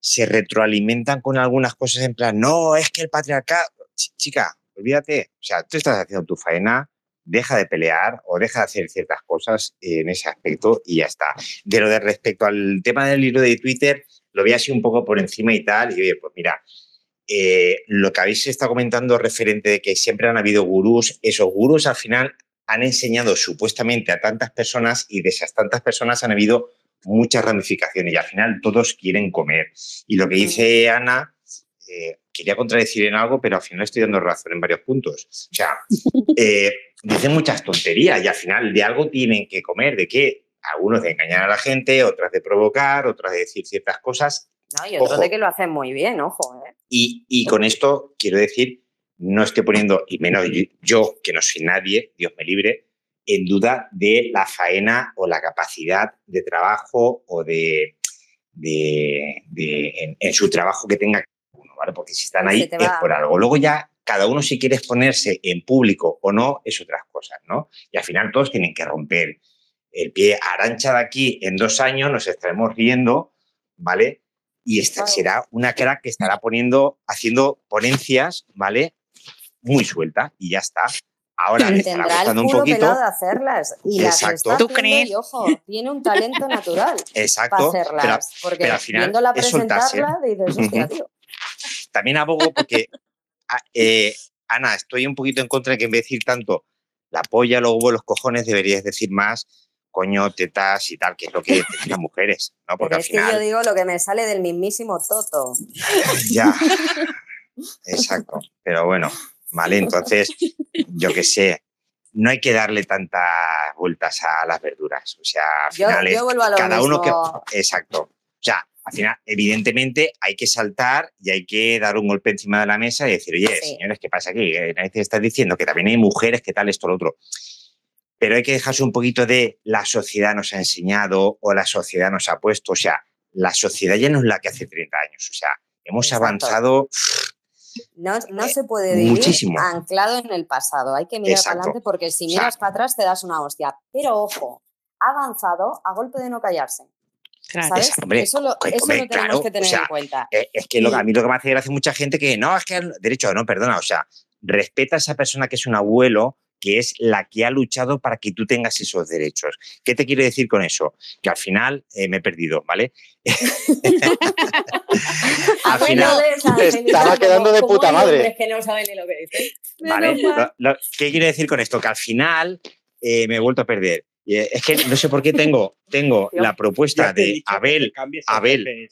se retroalimentan con algunas cosas en plan, no, es que el patriarcado, chica, olvídate, o sea, tú estás haciendo tu faena, deja de pelear o deja de hacer ciertas cosas en ese aspecto y ya está. De lo de respecto al tema del libro de Twitter, lo vi así un poco por encima y tal, y oye, pues mira, eh, lo que habéis estado comentando referente de que siempre han habido gurús, esos gurús al final han enseñado supuestamente a tantas personas y de esas tantas personas han habido muchas ramificaciones y al final todos quieren comer. Y lo que dice Ana, eh, quería contradecir en algo, pero al final estoy dando razón en varios puntos. O sea, (laughs) eh, dicen muchas tonterías y al final de algo tienen que comer, de qué? Algunos de engañar a la gente, otras de provocar, otras de decir ciertas cosas. No, y otros de que lo hacen muy bien, ojo. ¿eh? Y, y con esto quiero decir, no estoy poniendo, y menos yo, que no soy nadie, Dios me libre, en duda de la faena o la capacidad de trabajo o de, de, en, su trabajo que tenga uno, ¿vale? Porque si están ahí es por algo. Luego ya cada uno si quiere exponerse en público o no es otras cosas, ¿no? Y al final todos tienen que romper el pie arancha de aquí en dos años, nos estaremos riendo, ¿vale? Y esta será una cara que estará poniendo, haciendo ponencias, ¿vale? Muy suelta y ya está. Ahora (laughs) le estará costando un poquito. de hacerlas. Y Exacto. Las ¿Tú crees? Y, ojo, tiene un talento natural. (laughs) Exacto. Para hacerlas, pero, porque al final viéndola presentarla, dices, hostia, tío. También abogo porque, eh, Ana, estoy un poquito en contra de que en vez de decir tanto la polla, luego los cojones, deberías decir más coño, tetas y tal, que es lo que las mujeres, ¿no? Porque al final... que yo digo lo que me sale del mismísimo Toto. ya, exacto. Pero bueno, ¿vale? Entonces, yo qué sé, no hay que darle tantas vueltas a las verduras. O sea, al final cada uno que. (laughs) Exacto. O sea, al final, evidentemente, hay que saltar y hay que dar un golpe encima de la mesa y decir, oye, señores, ¿qué pasa aquí? Nadie está diciendo que también hay mujeres, que tal, esto, lo otro. Pero hay que dejarse un poquito de la sociedad nos ha enseñado o la sociedad nos ha puesto. O sea, la sociedad ya no es la que hace 30 años. O sea, hemos avanzado. No, no, se puede vivir Muchísimo. anclado en el pasado. Hay que mirar Exacto. para adelante porque si miras para atrás te das una hostia. Pero ojo, ha avanzado a golpe de no callarse. ¿Sabes? Esa- hombre, eso lo, hombre, eso lo tenemos claro, que o tener sea, en cuenta. Eh, Es que lo, a mí lo que me hace gracia mucha gente que no, es que derecho, no, perdona, o sea, respeta a esa persona que es un abuelo, que es la que ha luchado para que tú tengas esos derechos. ¿Qué te quiero decir con eso? Que al final eh, me he perdido, ¿vale? (laughs) al final, (laughs) Estaba quedando de puta madre. que no saben ni lo que dicen. ¿vale? Lo- lo- ¿Qué quiero decir con esto? Que al final eh, me he vuelto a perder. Eh, es que no sé por qué tengo, tengo la propuesta de Abel, Abel.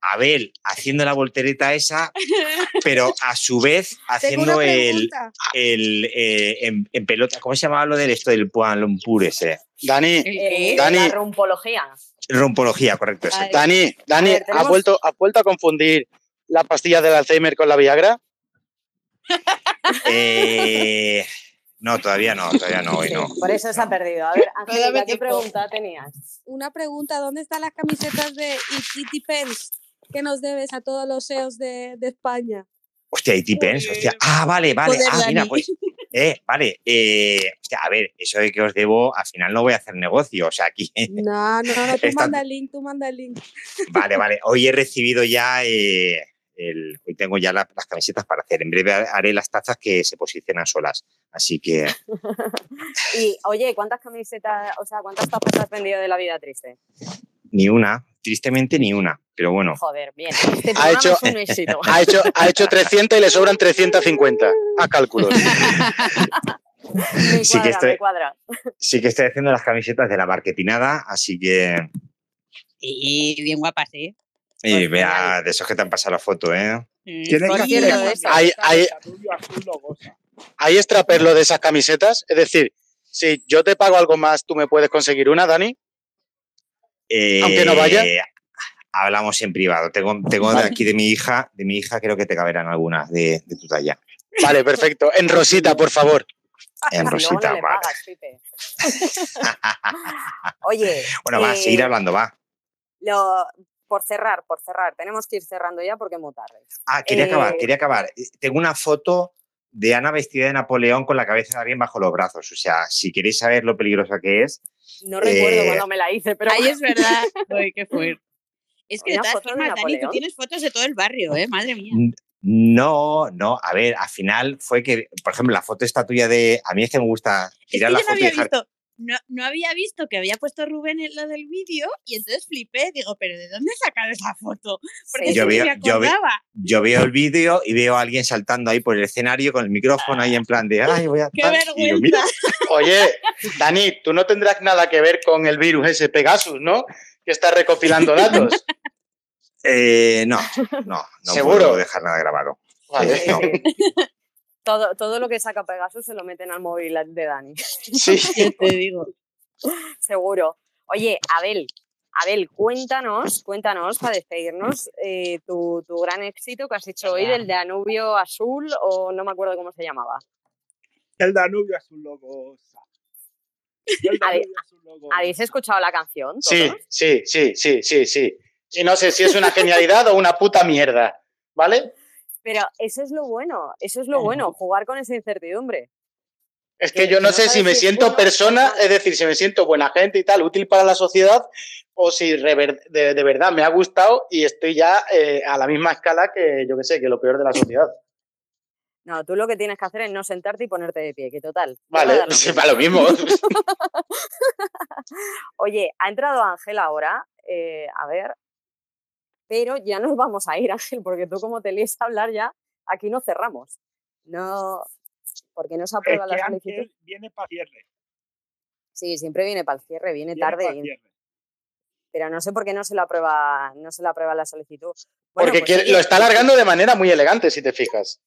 Abel haciendo la voltereta esa, (laughs) pero a su vez haciendo el, el eh, en, en pelota. ¿Cómo se llamaba lo de esto del Kuala Lumpur ese? Dani, Eh, Dani. La rumpología. Rompología, correcto. Eso. Dani, Dani, ver, ¿ha, vuelto, ¿ha vuelto a confundir la pastilla del Alzheimer con la Viagra? Eh, no, todavía no, todavía no, hoy no. por eso se ha perdido. A ver, Todavía ¿qué pregunta tenías? Una pregunta, ¿dónde están las camisetas de It Depends que nos debes a todos los SEOs de, de España? Hostia, y Tipens, hostia. Ah, vale, vale. Joder, ah, mira, pues. (laughs) Eh, vale. Eh, hostia, a ver, eso de que os debo, al final no voy a hacer negocio. O sea, aquí. (laughs) No, no, no, tú Está- manda el link, tú manda el link. (laughs) Vale, vale. Hoy he recibido ya. eh, el, hoy tengo ya la- las camisetas para hacer. En breve haré las tazas que se posicionan solas. Así que. Y, oye, ¿cuántas camisetas, o sea, cuántas tapas has vendido de la vida triste? Ni una, tristemente ni una. Pero bueno. Joder, bien. (laughs) Este Ha hecho, es un éxito. (laughs) ha, hecho, ha hecho 300 y le sobran 350. A cálculos. (laughs) Me Sí que cuadra, estoy- cuadra. Sí que estoy haciendo las camisetas de la marketinada, así que. Y bien guapas, ¿eh? Y vea, de esos que te han pasado la foto, ¿eh? Tienes Por que hacer- hay, hay, hay extraperlo de esas camisetas. Es decir, si yo te pago algo más, ¿tú me puedes conseguir una, Dani? Aunque no vaya. Eh, Hablamos en privado. Tengo, tengo de Vale. aquí de mi hija, de mi hija creo que te caberán algunas de, de tu talla. Vale, perfecto. En rosita, por favor. En rosita, no pagas. (laughs) Oye. Bueno, va, eh, seguir hablando, va. lo- por cerrar, por cerrar. Tenemos que ir cerrando ya porque es muy tarde. Ah, quería eh, acabar, quería acabar. Tengo una foto de Ana vestida de Napoleón con la cabeza de alguien bajo los brazos. O sea, si queréis saber lo peligrosa que es, No recuerdo Eh, cuando me la hice, pero. Ahí es verdad. Uy, (laughs) qué fuerte. Es que de todas foto de formas, Dani, tú tienes fotos de todo el barrio, ¿eh? Madre mía. no, no, a ver, al final fue que, por ejemplo, la foto esta tuya de. A mí es que me gusta Es que tirar yo la no foto y había dejar. visto, no, no había visto que había puesto Rubén en lo del vídeo y entonces flipé. Digo, ¿pero de dónde he sacado esa foto? Porque Sí. Yo veo- me yo. Yo veo el vídeo y veo a alguien saltando ahí por el escenario con el micrófono ahí en plan de, ay, voy a. (laughs) ¡Qué tal", y digo, "Mira". vergüenza! (laughs) Oye, Dani, tú no tendrás nada que ver con el virus ese Pegasus, ¿no? Que está recopilando (laughs) datos. Eh, no, no, no ¿Seguro? puedo dejar nada grabado. Vale. No. Todo, todo lo que saca Pegasus se lo meten al móvil de Dani. Sí. (laughs) Te digo. Seguro. Oye, Abel, Abel, cuéntanos, cuéntanos para despedirnos eh, tu, tu gran éxito que has hecho hoy del Danubio Azul o no me acuerdo cómo se llamaba. El Danubio azul lo goza. El (laughs) Habe- Danubio azul lo goza. ¿Habéis escuchado la canción? Sí, sí, sí, sí, sí, sí. Y no sé si es una genialidad o una puta mierda, ¿vale? Pero eso es lo bueno, eso es lo bueno, jugar con esa incertidumbre. Es Que- que yo no no sé si me siento bueno persona, es decir, si me siento buena gente y tal, útil para la sociedad, o si rever- de, de verdad me ha gustado y estoy ya eh, a la misma escala que, yo qué sé, que lo peor de la sociedad. No, tú lo que tienes que hacer es no sentarte y ponerte de pie, que total. Vale, (laughs) lo sí, mismo. va lo mismo. (laughs) Oye, ha entrado Ángel ahora, eh, a ver, pero ya nos vamos a ir, Ángel, porque tú como te líes a hablar ya, aquí no cerramos. No, porque no se (laughs) Es aprueba que la solicitud. Ángel viene para cierre. Sí, siempre viene para el cierre, viene Viene tarde, pa'l y- cierre. pero no sé por qué no se la aprueba, no se la aprueba la solicitud. Bueno, Porque pues quiere- lo está alargando de manera muy elegante, si te fijas.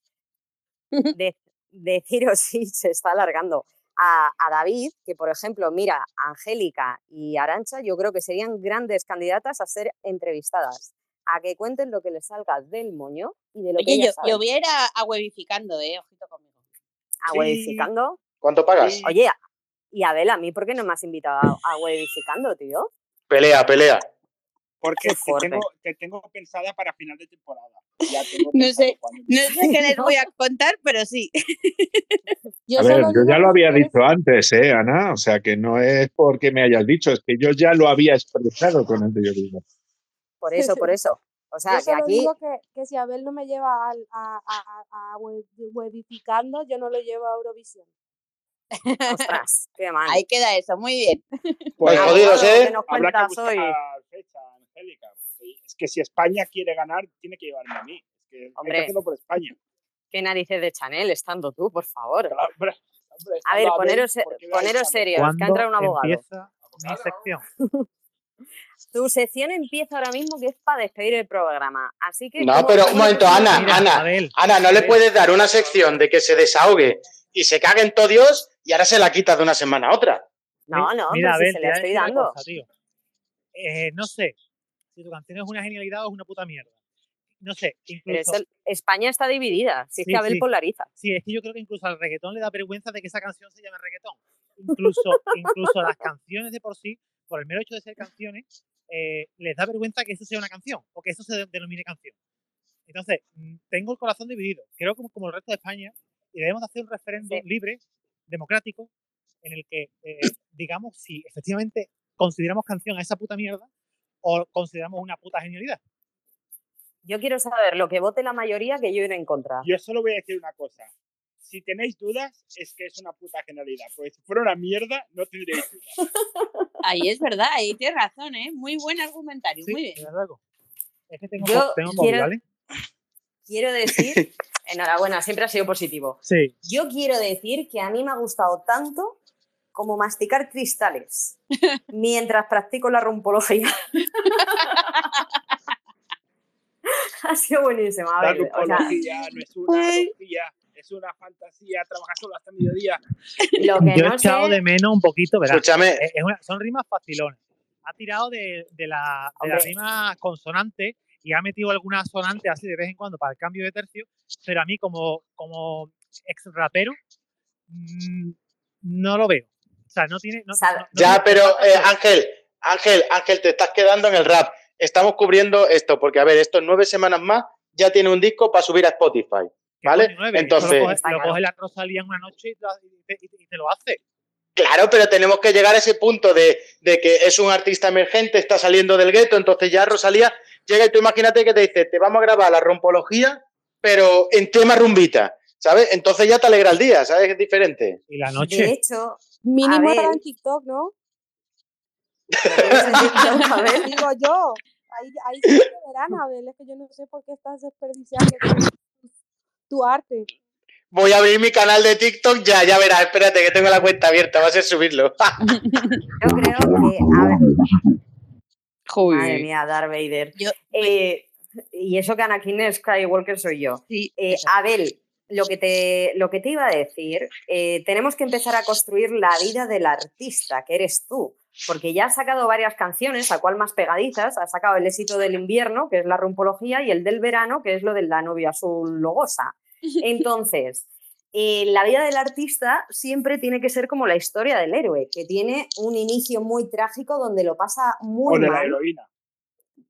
(laughs) de- deciros sí, se está alargando. a, David, que por ejemplo, mira, Angélica y Arancha, yo creo que serían grandes candidatas a ser entrevistadas. A que cuenten lo que les salga del moño y de lo que yo, yo voy a ir a, webificando, ¿eh? Ojito conmigo. ¿A webificando? ¿Cuánto pagas? Oye, y Abel, ¿a mí por qué no me has invitado a, webificando, tío? Pelea, pelea. Porque te tengo, te tengo, pensada para final de temporada. (laughs) no, sé, no sé qué les (laughs) voy a contar, pero sí. (laughs) yo a ver, yo ya lo había dicho antes, ¿eh, Ana? O sea, que no es porque me hayas dicho, es que yo ya lo había expresado con anterioridad. Por eso, por eso. O sea, yo que aquí. digo que, que, si Abel no me lleva a, a, a, a webificando, yo no lo llevo a Eurovisión. (laughs) Ostras, qué mal. Ahí queda eso, muy bien. Pues jodidos, ¿eh? Habrá que buscar hoy? fecha, Angélica, porque es que si España quiere ganar, tiene que llevarme a mí. Es que hombre, hay que hacerlo por España. ¿Qué narices de Chanel estando tú, por favor? hombre, a ver, poneros, poneros serios, que ha entrado un abogado. Empieza mi sección. Tu sección empieza ahora mismo, que es para despedir el programa. Así que. No, pero un momento, Ana, Ana, Ana, no le puedes dar una sección de que se desahogue y se caguen todos Dios y ahora se la quita de una semana a otra. No, no, Mira, si se la estoy dando. Eh, no sé, si tu canción es una genialidad o es una puta mierda. No sé, incluso... España está dividida, si es que Abel polariza. Sí, es que yo creo que incluso al reggaetón le da vergüenza de que esa canción se llame reggaetón. Incluso, (laughs) incluso las canciones de por sí, por el mero hecho de ser canciones, eh, les da vergüenza que eso sea una canción o que eso se denomine canción. Entonces, mm, tengo el corazón dividido. Creo que como el resto de España, y debemos hacer un referéndum libre democrático en el que eh, digamos si efectivamente consideramos canción a esa puta mierda o consideramos una puta genialidad. Yo quiero saber lo que vote la mayoría que yo iré en contra. Yo solo voy a decir una cosa. Si tenéis dudas, es que es una puta genialidad. Porque si fuera una mierda, no tendréis dudas. Ahí es verdad, ahí tienes razón, ¿eh? Muy buen argumentario, muy bien. Es que tengo, yo tengo quiero, ¿vale? quiero decir, (laughs) enhorabuena, siempre ha sido positivo. Sí. Yo quiero decir que a mí me ha gustado tanto como masticar cristales mientras practico la rumpología. (laughs) ha sido buenísimo. la rumpología no es una rumpología, es una fantasía, trabajar solo hasta mediodía. (laughs) Lo que Yo he echado de menos un poquito, ¿verdad? Escúchame. son rimas facilones. Ha tirado de, la, de la rima consonante y ha metido alguna sonante así de vez en cuando para el cambio de tercio, pero a mí como, como ex rapero mm, no lo veo. O sea, no tiene... ya, pero eh, Ángel, Ángel, Ángel, te estás quedando en el rap. Estamos cubriendo esto, porque a ver, estos nueve semanas más ya tiene un disco para subir a Spotify. ¿Vale? Entonces. Lo coge, la Rosalía en una noche y te, lo hace. Claro, pero tenemos que llegar a ese punto de, de, que es un artista emergente, está saliendo del gueto, entonces ya Rosalía llega y tú imagínate que te dice, te vamos a grabar la rompología, pero en tema rumbita, ¿sabes? Entonces ya te alegra el día, ¿sabes? Es diferente. Y la noche. De hecho, mínimo para en TikTok, ¿no? (laughs) (laughs) Digo yo, ahí, ahí sí te verán, Abel, es que yo no sé por qué estás desperdiciando tu, arte. Voy a abrir mi canal de TikTok ya, ya verás, espérate que tengo la cuenta abierta, va a ser subirlo. (laughs) yo creo que, a ver, Madre mía, Darth Vader. Eh, y eso que Anakin Skywalker soy yo. Eh, Abel, lo que, te, lo que te iba a decir, eh, tenemos que empezar a construir la vida del artista, que eres tú. Porque ya has sacado varias canciones, a cual más pegadizas. Has sacado el éxito del invierno, que es la rumpología, y el del verano, que es lo de la novia azul logosa. (laughs) Entonces, eh, la vida del artista siempre tiene que ser como la historia del héroe, que tiene un inicio muy trágico donde lo pasa muy o de mal. la heroína.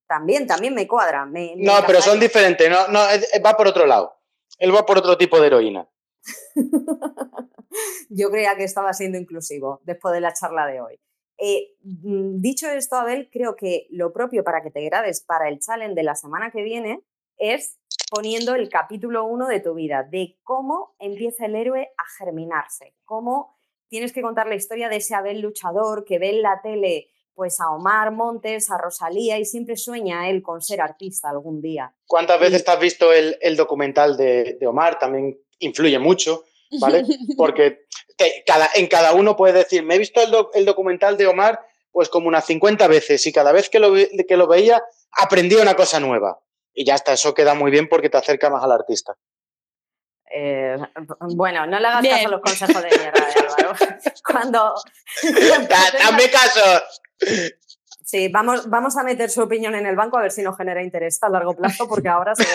También, también me cuadra. no, pero son diferentes, no, no, va por otro lado. Él va por otro tipo de heroína. (laughs) Yo creía que estaba siendo inclusivo después de la charla de hoy. Eh, mm, dicho esto, Abel, creo que lo propio para que te grabes para el challenge de la semana que viene es poniendo el capítulo 1 de tu vida, de cómo empieza el héroe a germinarse, cómo tienes que contar la historia de ese Abel luchador que ve en la tele pues a Omar Montes, a Rosalía y siempre sueña él con ser artista algún día. ¿Cuántas veces te has visto el, documental de, Omar? También influye mucho, ¿vale? (laughs) Porque cada, en cada uno puedes decir, me he visto el, el, documental de Omar pues como unas 50 veces y cada vez que lo, que lo veía aprendía una cosa nueva. Y ya está, eso queda muy bien porque te acerca más al artista. Eh, (laughs) bueno, no le hagas caso a los consejos de mierda de Álvaro. (laughs) Cuando. ¡Dame caso! Sí, vamos, vamos a meter su opinión en el banco a ver si nos genera interés a largo plazo, porque ahora se.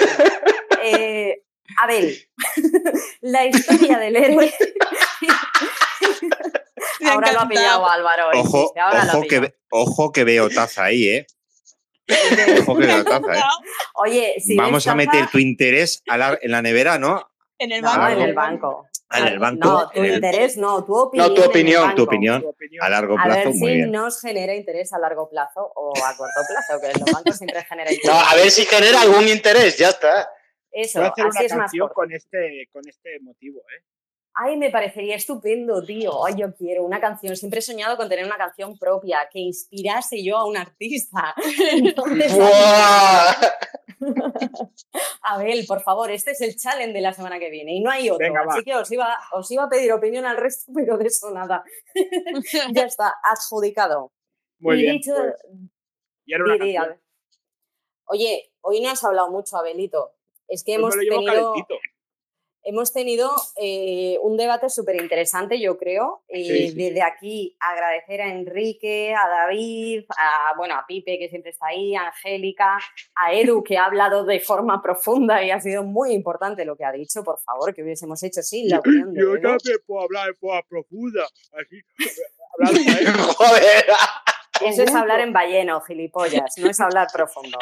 Eh, Abel, (laughs) la historia del héroe. (laughs) ahora lo ha pillado Álvaro. Ojo, ojo, que, ojo que veo taza ahí, ¿eh? (laughs) Ojo que veo taza, ¿eh? Oye, si Vamos a meter tu interés a la- en la nevera, ¿no? En el No, banco. en el banco. Ah, en el banco. No, tu interés no, tu opinión. No, tu opinión, tu opinión. A largo A plazo, ver muy si bien. nos genera interés a largo plazo o a corto plazo, que en los bancos siempre genera interés. No, a ver si genera algún interés, ya está. Eso, Voy a hacer así una es más canción corto. con este, con este motivo, ¿eh? Ay, me parecería estupendo, tío. Ay, yo quiero una canción. Siempre he soñado con tener una canción propia que inspirase yo a un artista. (laughs) Entonces, Abel, por favor, este es el challenge de la semana que viene y no hay otro. Venga, así que os iba, os iba a pedir opinión al resto, pero de eso nada. (laughs) ya está, adjudicado. Muy Y bien. dicho- pues, y era una. Oye, hoy no has hablado mucho, Abelito. Es que Pues hemos tenido, hemos tenido eh, un debate súper interesante, yo creo. Sí, sí. desde aquí agradecer a Enrique, a David, a, bueno, a Pipe, que siempre está ahí, a Angélica, a Edu, que ha hablado de forma profunda y ha sido muy importante lo que ha dicho. Por favor, que hubiésemos hecho sin la opinión de Yo también puedo hablar de forma profunda. Así. (laughs) ¿eh? (laughs) Joder. Eso es hablar en balleno, gilipollas, no es hablar profundo.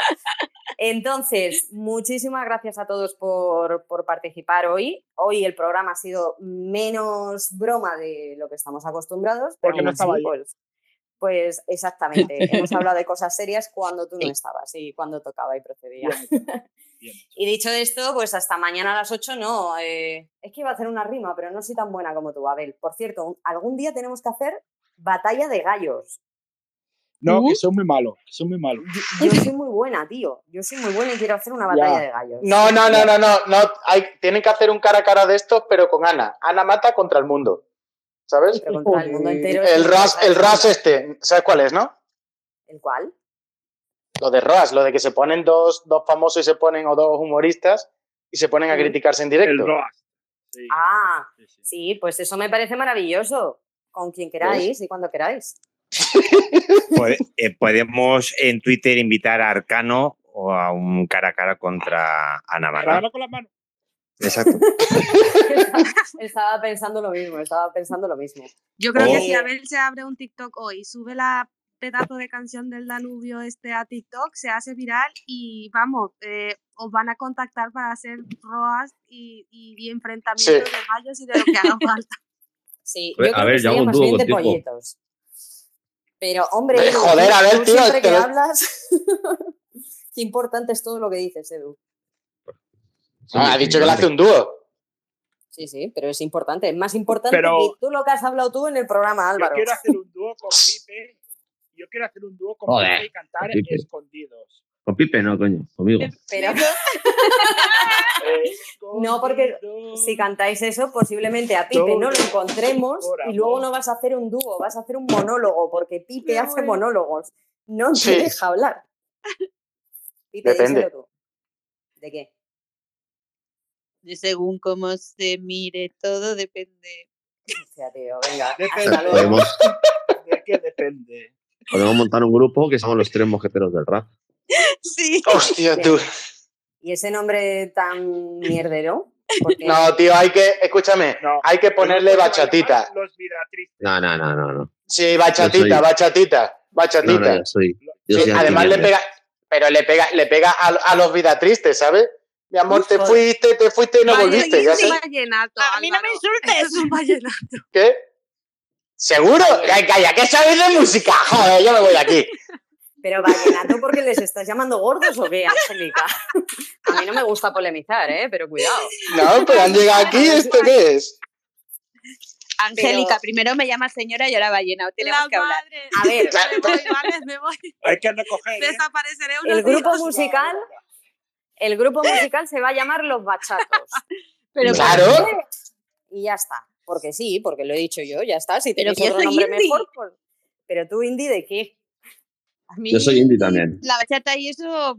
Entonces, muchísimas gracias a todos por, por participar hoy. Hoy el programa ha sido menos broma de lo que estamos acostumbrados. pero Porque no estaba yo. pues, pues exactamente, (laughs) hemos hablado de cosas serias cuando tú no estabas y cuando tocaba y procedía. (laughs) Y dicho esto, pues hasta mañana a las 8 no. eh, es que iba a hacer una rima, pero no soy tan buena como tú, Abel. Por cierto, algún día tenemos que hacer batalla de gallos. No, que son muy malos, que son muy malos. Yo soy muy buena, tío. Yo soy muy buena y quiero hacer una batalla Ya. de gallos. No, no, no, no, no, no. Hay, tienen que hacer un cara a cara de estos, pero con Ana. Ana mata contra el mundo. ¿Sabes? Pero contra el mundo entero. El RAS, el RAS este, ¿sabes cuál es, no? ¿El cuál? Lo de RAS, lo de que se ponen dos, dos famosos y se ponen, o dos humoristas, y se ponen a criticarse en directo. Ah, sí, pues eso me parece maravilloso. Con quien queráis y cuando queráis. Eh, podemos en Twitter invitar a Arcano o a un cara a cara contra Ana. Agárralo con las manos. Exacto. (laughs) estaba pensando lo mismo, estaba pensando lo mismo. Yo creo que Oh. si Abel se abre un TikTok hoy y sube la pedazo de canción del Danubio este a TikTok, se hace viral y vamos, eh, os van a contactar para hacer roas y, y- y enfrentamientos de gallos y de lo que haga (laughs) falta. Sí, Pues, yo a creo ver, que yo hago un más dúo bien de contigo. pollitos. Pero, hombre, Edu, joder, a ver, tú tío, siempre que hablas, (laughs) qué importante es todo lo que dices, Edu. Ah, ha dicho que le hace un dúo. Sí, sí, pero es importante. Es más importante Pero- que tú lo que has hablado tú en el programa, Yo Álvaro. quiero hacer un dúo con (laughs) Pipe. Yo quiero hacer un dúo con Pipe y cantar escondidos. Con Pipe no, coño, conmigo. Pero (laughs) no, porque si cantáis eso, posiblemente a Pipe no lo encontremos y luego no vas a hacer un dúo, vas a hacer un monólogo, porque Pipe hace monólogos. No te Sí. deja hablar. (laughs) Pipe, Depende. díselo tú. ¿De qué? De según cómo se mire, todo depende. Hostia, tío, venga. Depende. Podemos, ¿De (laughs) qué depende? podemos montar un grupo que somos los tres mosqueteros del rap. (laughs) Sí. Hostia, tú. ¿Y ese nombre tan mierdero? Porque No, tío, hay que, escúchame, No. hay que ponerle bachatita. Los. No, no, no, no. no. Sí, bachatita, soy- bachatita, bachatita. no, yo soy. Yo Sí, soy además le pega, pero le pega, le pega a, a los vida tristes, ¿sabes? Mi amor, te fuiste, te fuiste y no Vaya, volviste, ya es sé. un vallenato, A mí no me insultes. Es un vallenato. ¿Qué? ¿Seguro? Calla, ¿qué sabéis de música? Joder, yo me voy de aquí. Pero vallenato porque les estás llamando gordos o qué, Angélica. (laughs) A mí no me gusta polemizar, ¿eh? Pero cuidado. No, pero han llegado aquí, ¿esto qué es? Angélica, primero me llamas señora y ahora ballena. Tenemos La que hablar. madre. A ver, Me voy, vale, me voy. Hay que recoger. ¿eh? Desapareceré unos el grupo días. musical, el grupo musical se va a llamar Los Bachatos. Pero Claro. Y ya está. Porque sí, porque lo he dicho yo, ya está. Si yo otro nombre indie. mejor, pues. Pero tú, Indy, ¿de qué? A mí Yo soy indie también. La bachata y eso,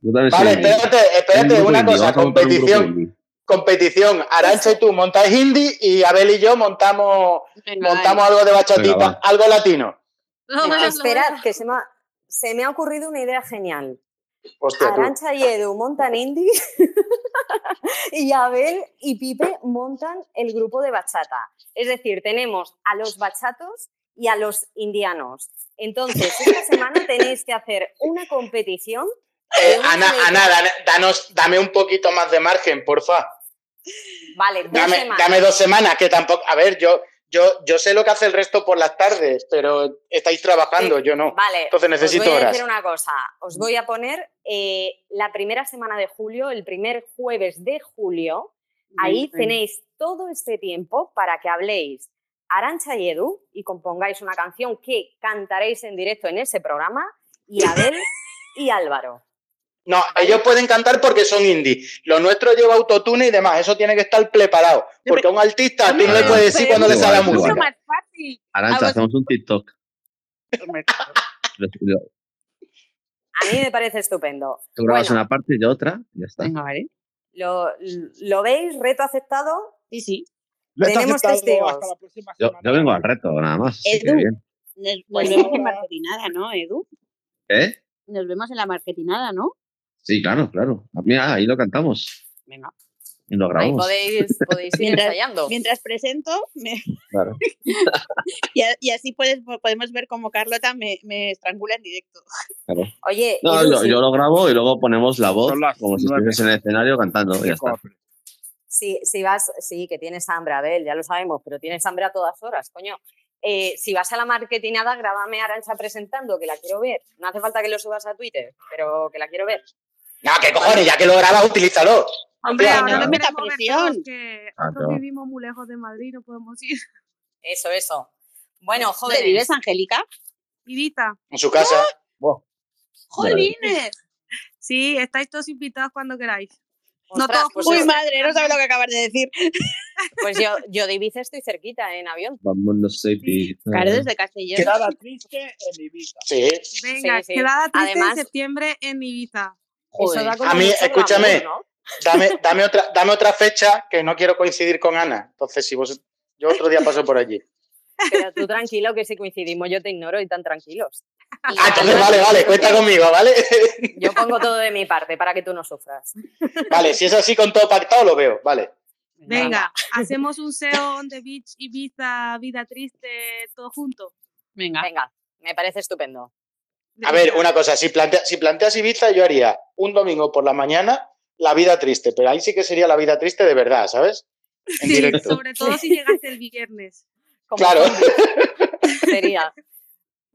Vale, espérate, espérate, una cosa, competición. competición. Arancha y tú montáis indie y Abel y yo montamos, montamos algo de bachatita, algo latino. esperad, que se me, ha, se me ha ocurrido una idea genial. Arancha y Edu montan indie (laughs) y Abel y Pipe montan el grupo de bachata. Es decir, tenemos a los bachatos y a los indianos. Entonces, esta semana tenéis que hacer una competición. Eh, Ana, danos, dame un poquito más de margen, porfa. Vale, dos dame, semanas. Dame dos semanas, que tampoco. A ver, yo, yo, yo sé lo que hace el resto por las tardes, pero estáis trabajando, yo no. Vale. Entonces necesito os voy a horas. una cosa. Os voy a poner eh, la primera semana de julio, el primer jueves de julio. Ahí tenéis todo este tiempo para que habléis Arancha y Edu y compongáis una canción que cantaréis en directo en ese programa y (laughs) Abel y Álvaro. No, ellos pueden cantar porque son indie. Lo nuestro lleva autotune y demás. Eso tiene que estar preparado. Porque a un artista tú no le puedes decir cuando le sale la música. Arancha, hacemos un TikTok. A mí me parece estupendo. Tú grabas Bueno, una parte y yo otra, y ya está. Venga, vale. ¿lo, ¿Lo veis? ¿Reto aceptado? Sí, sí. Tenemos testigos. Yo, yo vengo al reto, nada más. Edu. bien. Nos, nos Pues vemos en marketinada, ¿no, Edu? ¿Eh? Nos vemos en la marketinada, ¿no? Sí, claro, claro. Ah, Mira, ahí lo cantamos Venga. y lo Ahí grabamos. podéis, podéis ir Mientras, ensayando. mientras presento, me- (laughs) Claro. y, a- y así puedes, podemos ver cómo Carlota me, me estrangula en directo. claro. Oye, No, Edu, yo, lo grabo y luego ponemos la voz como si nueve. estuvieses en el escenario cantando y ya está. Si, si vas, sí, que tienes hambre, Abel, ya lo sabemos, pero tienes hambre a todas horas, coño. Eh, si vas a la marketinada, grábame a Arancha presentando, que la quiero ver. No hace falta que lo subas a Twitter, pero que la quiero ver. No, ¿qué cojones? Ya que lo grabas, utilízalo. Hombre, no no me meta queremos ver presión. que Ah, no. vivimos muy lejos de Madrid, no podemos ir. Eso, eso. Bueno, ¿Dónde jóvenes. vives, Angélica? Ibiza. En su casa. ¡Jolines! Sí, estáis todos invitados cuando queráis. No Ostras, todos pues Uy, yo- madre, no sabes lo que acabas de decir. Pues yo, yo de Ibiza estoy cerquita en avión. Vámonos a Ibiza. Claro, desde Castellón. Quedada triste en Ibiza. Sí. Venga, sí. quedada triste Además- en septiembre en Ibiza. Eso da como A mí, escúchame. Dame, dame, otra, dame otra fecha que no quiero coincidir con Ana. Entonces, si vos. Yo otro día paso por allí. Pero tú tranquilo que si coincidimos yo te ignoro y tan tranquilos. Ah, entonces vale, vale, cuenta conmigo, ¿vale? (laughs) Yo pongo todo de mi parte para que tú no sufras. Vale, si es así con todo pactado, lo veo, vale. Venga, hacemos un SEO on the beach, Ibiza, vida triste, todo junto. Venga. Venga, me parece estupendo. A ver, una cosa, si, plantea- si planteas Ibiza, yo haría un domingo por la mañana la vida triste, pero ahí sí que sería la vida triste de verdad, ¿sabes? En Sí, directo. sobre todo si llegaste el viernes. Como Claro. (laughs) Sería.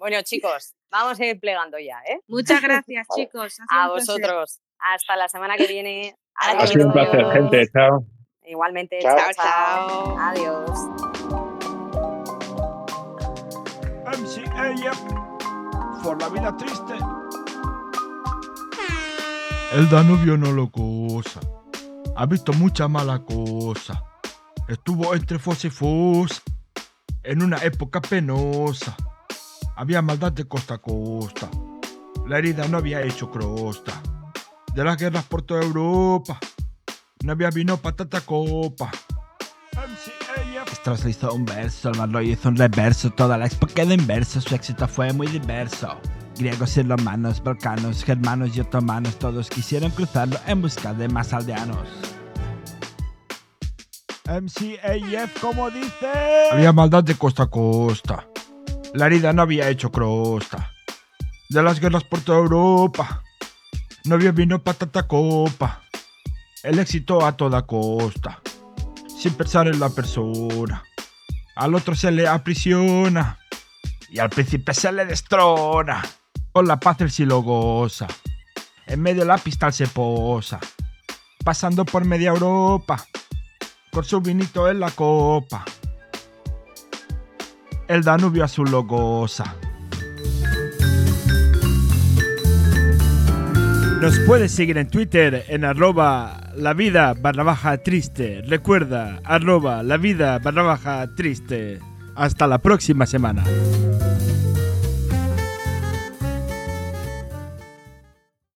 Bueno, chicos, vamos a ir plegando ya, ¿eh? Muchas gracias, (laughs) chicos. A placer. vosotros. Hasta la semana que viene. Ha sido un placer, Adiós. gente. Chao. Igualmente. Chao. chao. chao. Adiós. MCAF por la vida triste. El Danubio no lo goza. Ha visto mucha mala cosa. Estuvo entre fosa y fosa. En una época penosa. Había maldad de costa a costa. La herida no había hecho crosta. De las guerras por toda Europa. No había vino patata copa. Strauss le hizo un verso, el lo hizo un reverso, toda la expo quedó inverso, su éxito fue muy diverso. Griegos y romanos, balcanos, germanos y otomanos, todos quisieron cruzarlo en busca de más aldeanos. MCAF, como dice. Había maldad de costa a costa. La herida no había hecho crosta. De las guerras por toda Europa. No había vino patata copa. El éxito a toda costa sin pensar en la persona. Al otro se le aprisiona y al príncipe se le destrona. Con la paz él sí lo goza. En medio de la pista se posa. Pasando por media Europa. Con su vinito en la copa. El Danubio azul lo goza. Nos puedes seguir en Twitter en arroba la vida barra baja triste. Recuerda, arroba la vida barra baja triste. Hasta la próxima semana.